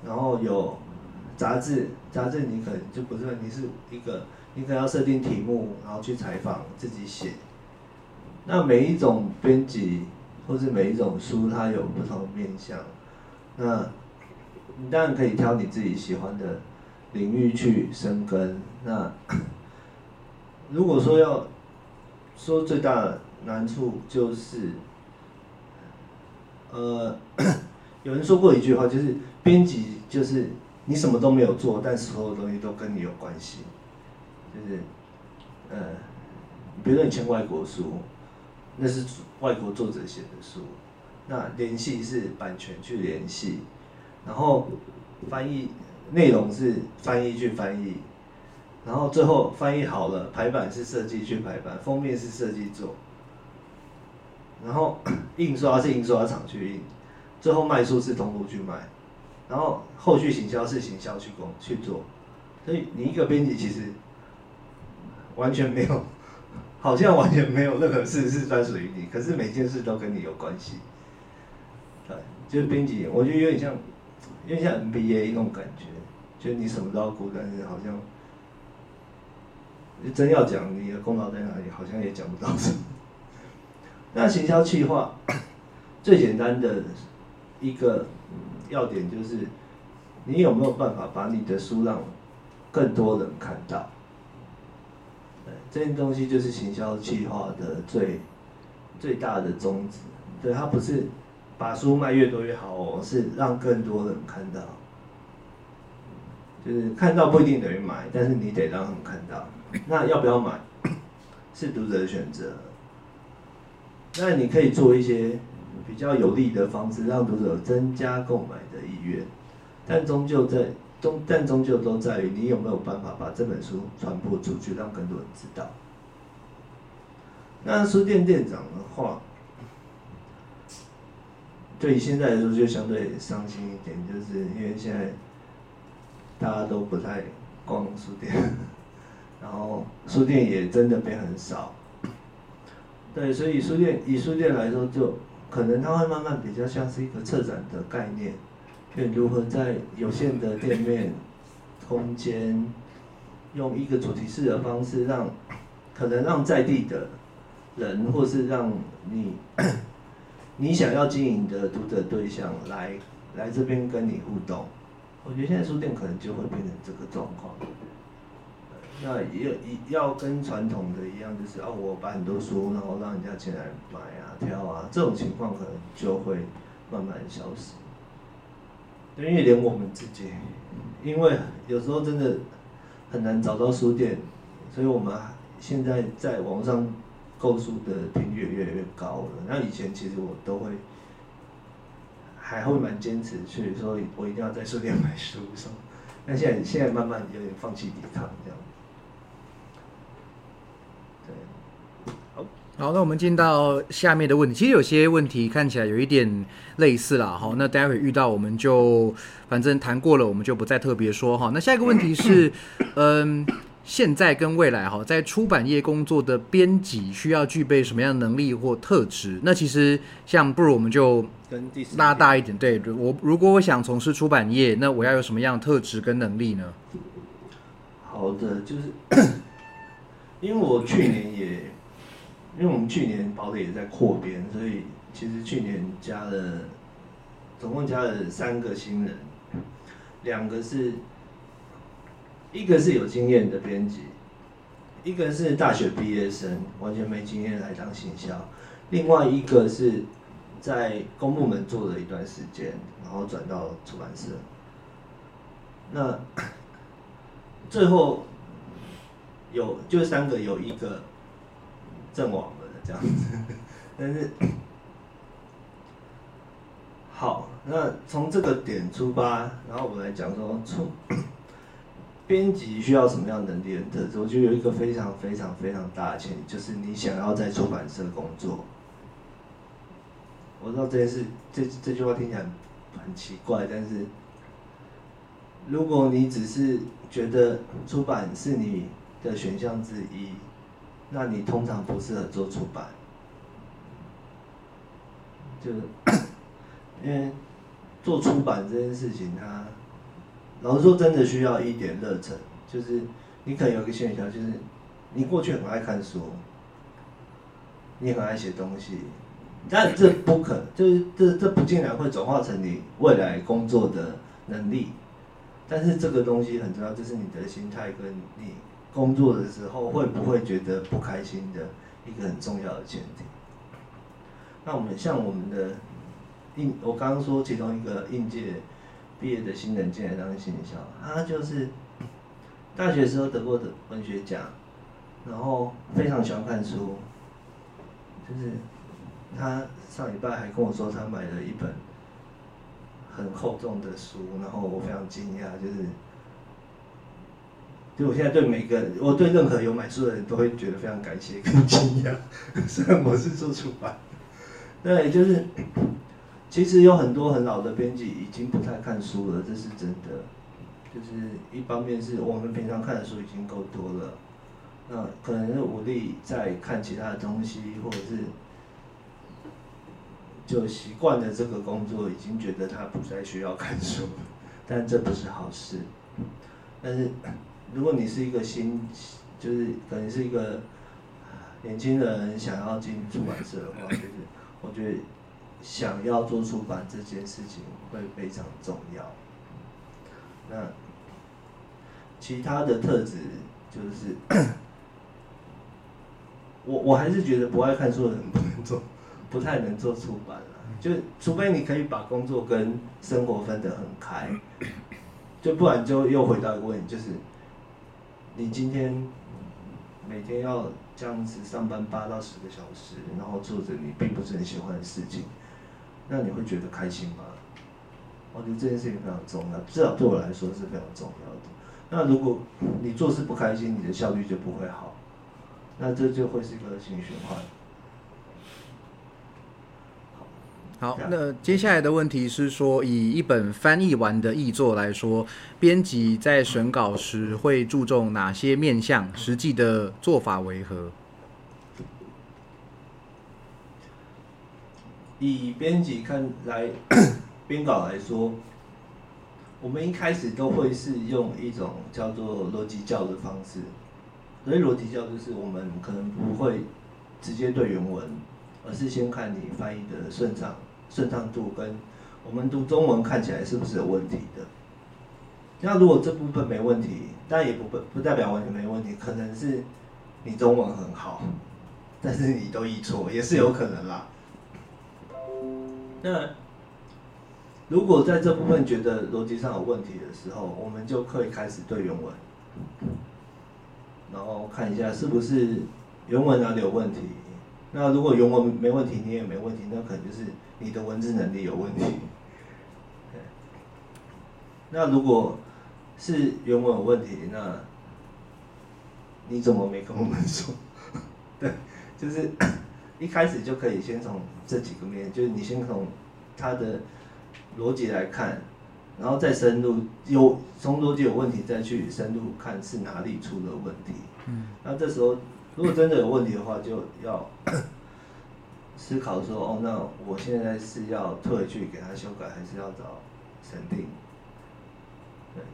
然后有杂志，杂志你可能就不是你是一个。你可能要设定题目，然后去采访，自己写。那每一种编辑或是每一种书，它有不同面向。那你当然可以挑你自己喜欢的领域去深耕。那 如果说要说最大的难处就是，呃，有人说过一句话，就是编辑就是你什么都没有做，但所有东西都跟你有关系。就是，呃，比如说你签外国书，那是外国作者写的书，那联系是版权去联系，然后翻译内容是翻译去翻译，然后最后翻译好了，排版是设计去排版，封面是设计做，然后印刷是印刷厂去印，最后卖书是通路去卖，然后后续行销是行销去工去做，所以你一个编辑其实。完全没有，好像完全没有任何事是专属于你，可是每件事都跟你有关系。对，就是编辑，我觉得有点像，有点像 NBA 那种感觉，就是你什么都要顾，但是好像，真要讲你的功劳在哪里，好像也讲不到什么。那行销企划 最简单的一个要点就是，你有没有办法把你的书让更多人看到？这件东西就是行销计划的最最大的宗旨，对，它不是把书卖越多越好哦，是让更多人看到，就是看到不一定等于买，但是你得让他们看到。那要不要买，是读者的选择。那你可以做一些比较有利的方式，让读者增加购买的意愿，但终究在。终但终究都在于你有没有办法把这本书传播出去，让更多人知道。那书店店长的话，对现在来说就相对伤心一点，就是因为现在大家都不太逛书店，然后书店也真的变很少。对，所以书店以书店来说，就可能它会慢慢比较像是一个策展的概念。如何在有限的店面空间，用一个主题式的方式，让可能让在地的人，或是让你 你想要经营的读者对象来来这边跟你互动。我觉得现在书店可能就会变成这个状况。那也要要跟传统的一样，就是哦，我把很多书，然后让人家进来买啊、挑啊，这种情况可能就会慢慢消失。因为连我们自己，因为有时候真的很难找到书店，所以我们现在在网上购书的频率越来越高了。那以前其实我都会还会蛮坚持去说，我一定要在书店买书，说，那现在现在慢慢有点放弃抵抗这样。好，那我们进到下面的问题。其实有些问题看起来有一点类似啦，好，那待会遇到我们就反正谈过了，我们就不再特别说哈。那下一个问题是，嗯，现在跟未来哈，在出版业工作的编辑需要具备什么样的能力或特质？那其实像不如我们就拉大一点，对我如果我想从事出版业，那我要有什么样的特质跟能力呢？好的，就是 因为我去年也。因为我们去年堡垒也在扩编，所以其实去年加了，总共加了三个新人，两个是，一个是有经验的编辑，一个是大学毕业生，完全没经验来当行销，另外一个是在公部门做了一段时间，然后转到出版社。那 最后有就三个有一个。阵亡了这样子，但是 好，那从这个点出发，然后我们来讲说，出 编辑需要什么样能力的特质？我觉得有一个非常非常非常大的前提，就是你想要在出版社工作。我知道这件事，这这句话听起来很奇怪，但是如果你只是觉得出版是你的选项之一。那你通常不适合做出版，就是 因为做出版这件事情，它老实说真的需要一点热忱。就是你可能有一个现象，就是你过去很爱看书，你很爱写东西，但这不可，就是这这不竟然会转化成你未来工作的能力。但是这个东西很重要，就是你的心态跟你。工作的时候会不会觉得不开心的一个很重要的前提。那我们像我们的应，我刚刚说其中一个应届毕业的新人进来当新校，他就是大学时候得过的文学奖，然后非常喜欢看书，就是他上礼拜还跟我说他买了一本很厚重的书，然后我非常惊讶，就是。就我现在对每个，我对任何有买书的人都会觉得非常感谢跟惊讶。虽然我是做出版，对，就是，其实有很多很老的编辑已经不太看书了，这是真的。就是一方面是我们平常看的书已经够多了，那可能是无力再看其他的东西，或者是就习惯了这个工作，已经觉得他不再需要看书，但这不是好事。但是。如果你是一个新，就是可能是一个年轻人想要进出版社的话，就是我觉得想要做出版这件事情会非常重要。那其他的特质就是，我我还是觉得不爱看书的人不能做，不太能做出版了。就除非你可以把工作跟生活分得很开，就不然就又回到一个问题，就是。你今天每天要这样子上班八到十个小时，然后做着你并不是很喜欢的事情，那你会觉得开心吗？我觉得这件事情非常重要，至少对我来说是非常重要的。那如果你做事不开心，你的效率就不会好，那这就会是一个恶性循环。好，那接下来的问题是说，以一本翻译完的译作来说，编辑在审稿时会注重哪些面向？实际的做法为何？以编辑看来编稿来说，我们一开始都会是用一种叫做逻辑教的方式。所以逻辑教就是我们可能不会直接对原文，而是先看你翻译的顺畅。顺畅度跟我们读中文看起来是不是有问题的？那如果这部分没问题，但也不不不代表完全没问题，可能是你中文很好，但是你都译错，也是有可能啦。那如果在这部分觉得逻辑上有问题的时候，我们就可以开始对原文，然后看一下是不是原文哪里有问题。那如果原文没问题，你也没问题，那可能就是你的文字能力有问题。那如果是原文有问题，那你怎么没跟我们说？对，就是 一开始就可以先从这几个面，就是你先从它的逻辑来看，然后再深入有从逻辑有问题再去深入看是哪里出了问题。嗯，那这时候。如果真的有问题的话，就要 思考说：哦，那我现在是要退回去给他修改，还是要找审定？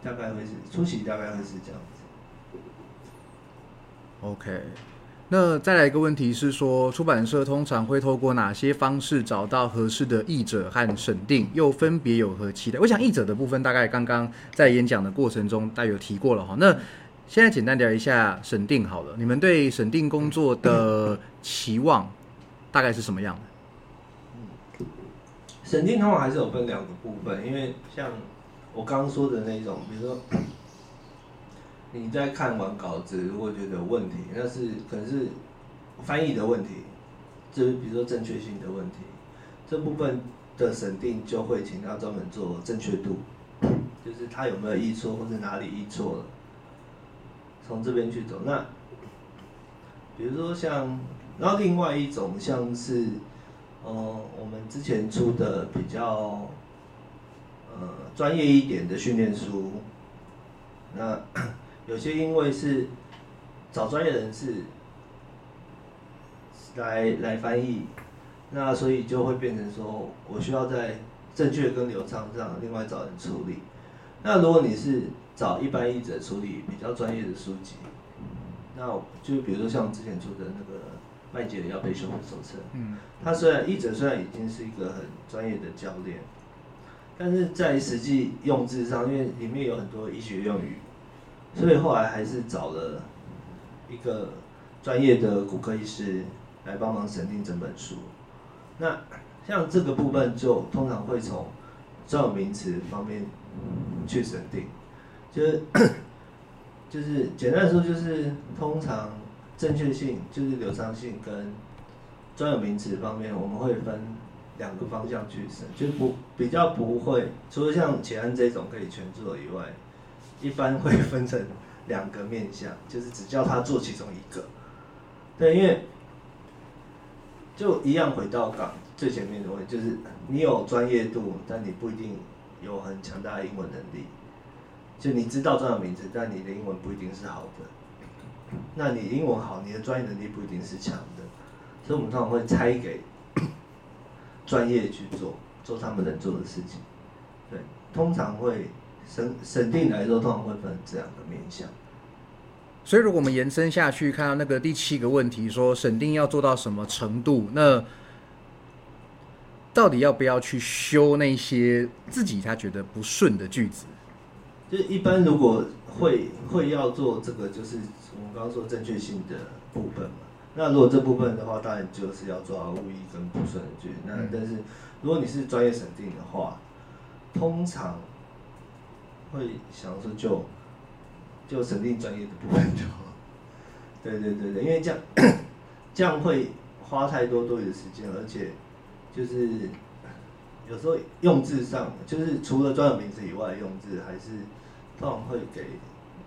大概会是初期大概会是这样子。OK，那再来一个问题是说，出版社通常会透过哪些方式找到合适的译者和审定？又分别有何期待？我想译者的部分大概刚刚在演讲的过程中大有提过了哈。那现在简单聊一下审定好了，你们对审定工作的期望大概是什么样的？审定通常还是有分两个部分，因为像我刚刚说的那种，比如说 你在看完稿子，如果觉得有问题，那是可能是翻译的问题，就是比如说正确性的问题，这部分的审定就会请他专门做正确度，就是他有没有译错或者哪里译错了。从这边去走，那比如说像，然后另外一种像是，呃，我们之前出的比较，呃，专业一点的训练书，那 有些因为是找专业人士来来翻译，那所以就会变成说我需要在正确跟流畅上另外找人处理。那如果你是找一般译者处理比较专业的书籍，那就比如说像之前出的那个麦杰的要背修复手册，嗯，他虽然译者虽然已经是一个很专业的教练，但是在实际用字上，因为里面有很多医学用语，所以后来还是找了一个专业的骨科医师来帮忙审定整本书。那像这个部分就通常会从专有名词方面去审定。就是 就是简单说，就是通常正确性就是流畅性跟专有名词方面，我们会分两个方向去审，就不比较不会，除了像前安这种可以全做以外，一般会 分成两个面向，就是只叫他做其中一个。对，因为就一样回到港最前面的问题，就是你有专业度，但你不一定有很强大的英文能力。就你知道专有名词，但你的英文不一定是好的。那你英文好，你的专业能力不一定是强的。所以我们通常会拆给专业去做，做他们能做的事情。对，通常会审审定来说，通常会分这两个面向。所以，如果我们延伸下去，看到那个第七个问题，说审定要做到什么程度，那到底要不要去修那些自己他觉得不顺的句子？就是一般如果会会要做这个，就是我们刚刚说正确性的部分嘛。那如果这部分的话，当然就是要做误译跟不顺的句。那但是如果你是专业审定的话，通常会想说就就审定专业的部分就好。对对对对，因为这样 这样会花太多多余的时间，而且就是。有时候用字上，就是除了专有名词以外，用字还是通常会给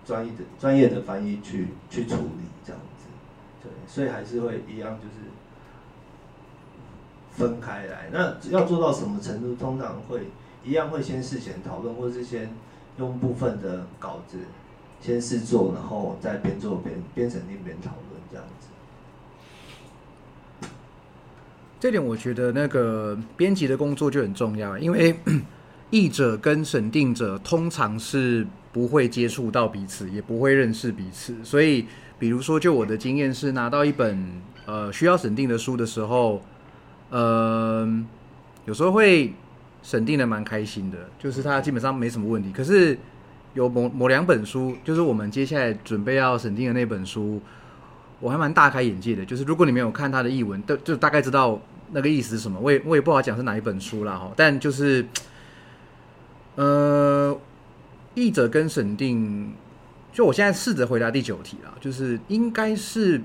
专业的专业的翻译去去处理这样子，对，所以还是会一样，就是分开来。那要做到什么程度，通常会一样会先事前讨论，或是先用部分的稿子先试做，然后再边做边边审定边讨论这样子。这点我觉得那个编辑的工作就很重要，因为 译者跟审定者通常是不会接触到彼此，也不会认识彼此。所以，比如说，就我的经验是，拿到一本呃需要审定的书的时候，呃，有时候会审定的蛮开心的，就是它基本上没什么问题。可是有某某两本书，就是我们接下来准备要审定的那本书，我还蛮大开眼界的。就是如果你没有看它的译文，都就大概知道那个意思是什么。我也我也不好讲是哪一本书啦哈，但就是呃，译者跟审定，就我现在试着回答第九题啦，就是应该是。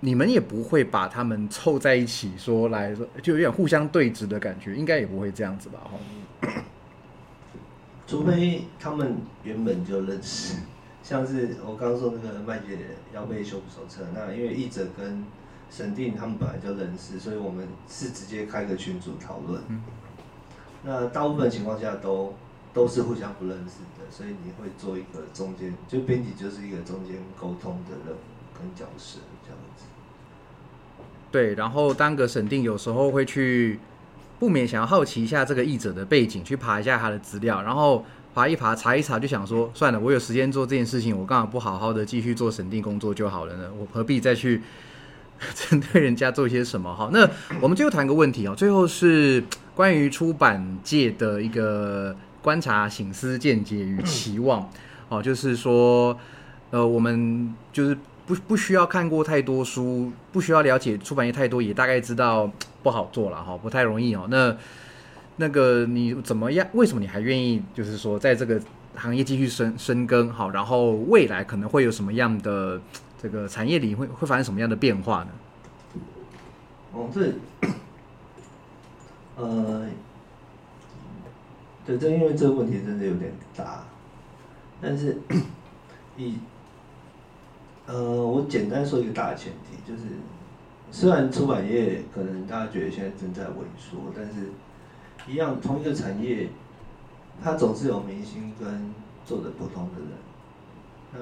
你们也不会把他们凑在一起说来说，就有点互相对峙的感觉，应该也不会这样子吧？哈，除非他们原本就认识，像是我刚刚说那个麦姐要被修补手册，那因为译者跟审定他们本来就认识，所以我们是直接开个群组讨论。那大部分情况下都都是互相不认识的，所以你会做一个中间，就编辑就是一个中间沟通的任务跟角色这样子。对，然后当个审定，有时候会去不免想要好奇一下这个译者的背景，去爬一下他的资料，然后爬一爬，查一查，就想说，算了，我有时间做这件事情，我干嘛不好好的继续做审定工作就好了呢？我何必再去 针对人家做些什么？哈，那我们最后谈个问题哦，最后是关于出版界的一个观察、醒思、见解与期望。哦，就是说，呃，我们就是。不不需要看过太多书，不需要了解出版业太多，也大概知道不好做了哈，不太容易哦。那那个你怎么样？为什么你还愿意就是说在这个行业继续深深耕好？然后未来可能会有什么样的这个产业里会会发生什么样的变化呢？哦，这呃，对，这因为这个问题真的有点大，但是以。呃，我简单说一个大前提，就是虽然出版业可能大家觉得现在正在萎缩，但是一样同一个产业，它总是有明星跟做的不同的人。那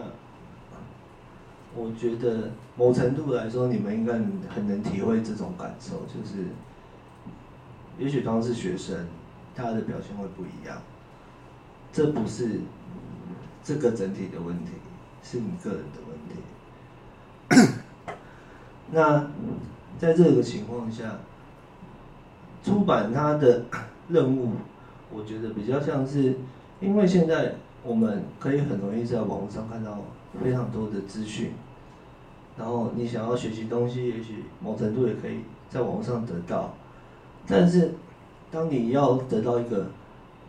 我觉得某程度来说，你们应该很能体会这种感受，就是也许当是学生，他的表现会不一样。这不是这个整体的问题，是你个人的问题。那在这个情况下，出版它的 任务，我觉得比较像是，因为现在我们可以很容易在网络上看到非常多的资讯，然后你想要学习东西，也许某程度也可以在网络上得到，但是当你要得到一个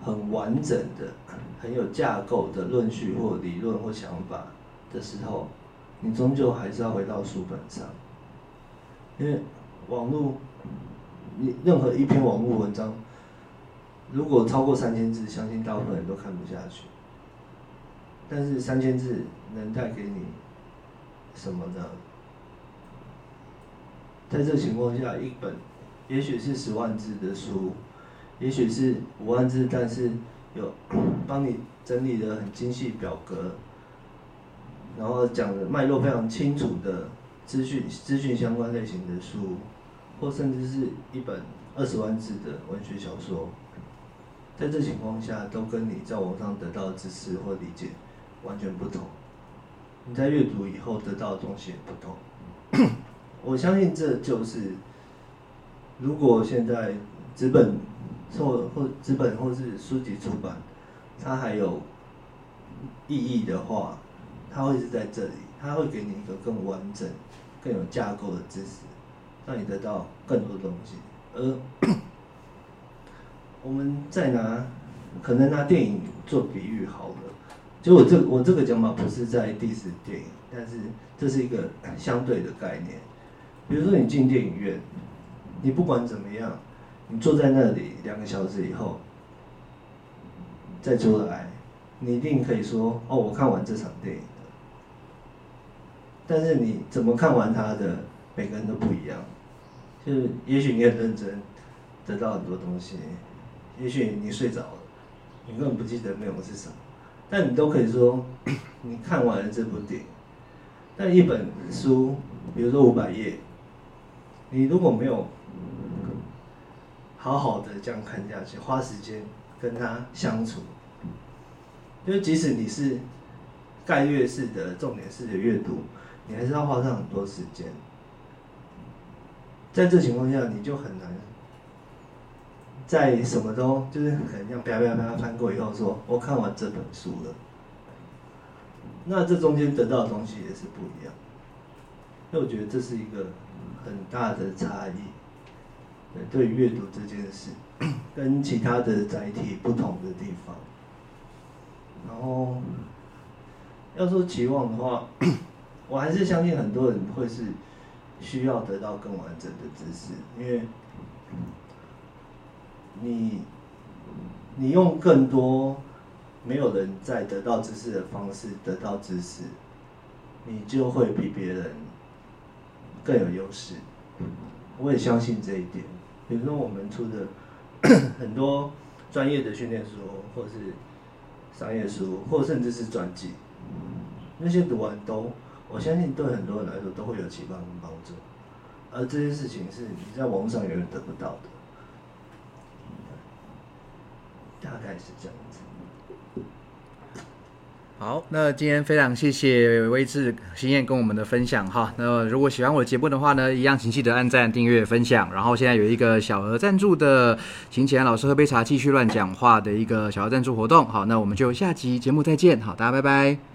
很完整的、很有架构的论据或理论或想法的时候，你终究还是要回到书本上。因为网络，你任何一篇网络文章，如果超过三千字，相信大部分人都看不下去。但是三千字能带给你什么呢？在这情况下，一本也许是十万字的书，也许是五万字，但是有 帮你整理的很精细表格，然后讲的脉络非常清楚的。资讯资讯相关类型的书，或甚至是一本二十万字的文学小说，在这情况下，都跟你在网上得到的知识或理解完全不同。你在阅读以后得到的东西也不同。我相信这就是，如果现在纸本或或纸本或是书籍出版，它还有意义的话，它会是在这里，它会给你一个更完整。更有架构的知识，让你得到更多东西。而我们再拿，可能拿电影做比喻好了。就我这我这个讲法不是在 diss 电影，但是这是一个相对的概念。比如说你进电影院，你不管怎么样，你坐在那里两个小时以后再出来，你一定可以说：哦，我看完这场电影。但是你怎么看完它的，每个人都不一样。就是也许你很认真，得到很多东西；也许你睡着了，你根本不记得内容是什么。但你都可以说，你看完了这部电影。但一本书，比如说五百页，你如果没有好好的这样看下去，花时间跟他相处，就即使你是概略式的、重点式的阅读。你还是要花上很多时间，在这情况下，你就很难在什么都就是可能这样啪啪啪翻过以后说，我看完这本书了。那这中间得到的东西也是不一样，那我觉得这是一个很大的差异。对阅读这件事，跟其他的载体不同的地方。然后，要说期望的话，我还是相信很多人会是需要得到更完整的知识，因为你你用更多没有人在得到知识的方式得到知识，你就会比别人更有优势。我也相信这一点。比如说，我们出的 很多专业的训练书，或是商业书，或甚至是传记，那些读完都，我相信对很多人来说都会有启发跟帮助。而这些事情是你在网上永远得不到的，大概是这样子。好，那今天非常谢谢威志新燕跟我们的分享哈。那如果喜欢我的节目的话呢，一样请记得按赞、订阅、分享。然后现在有一个小额赞助的，请请老师喝杯茶，继续乱讲话的一个小额赞助活动。好，那我们就下集节目再见。好，大家拜拜。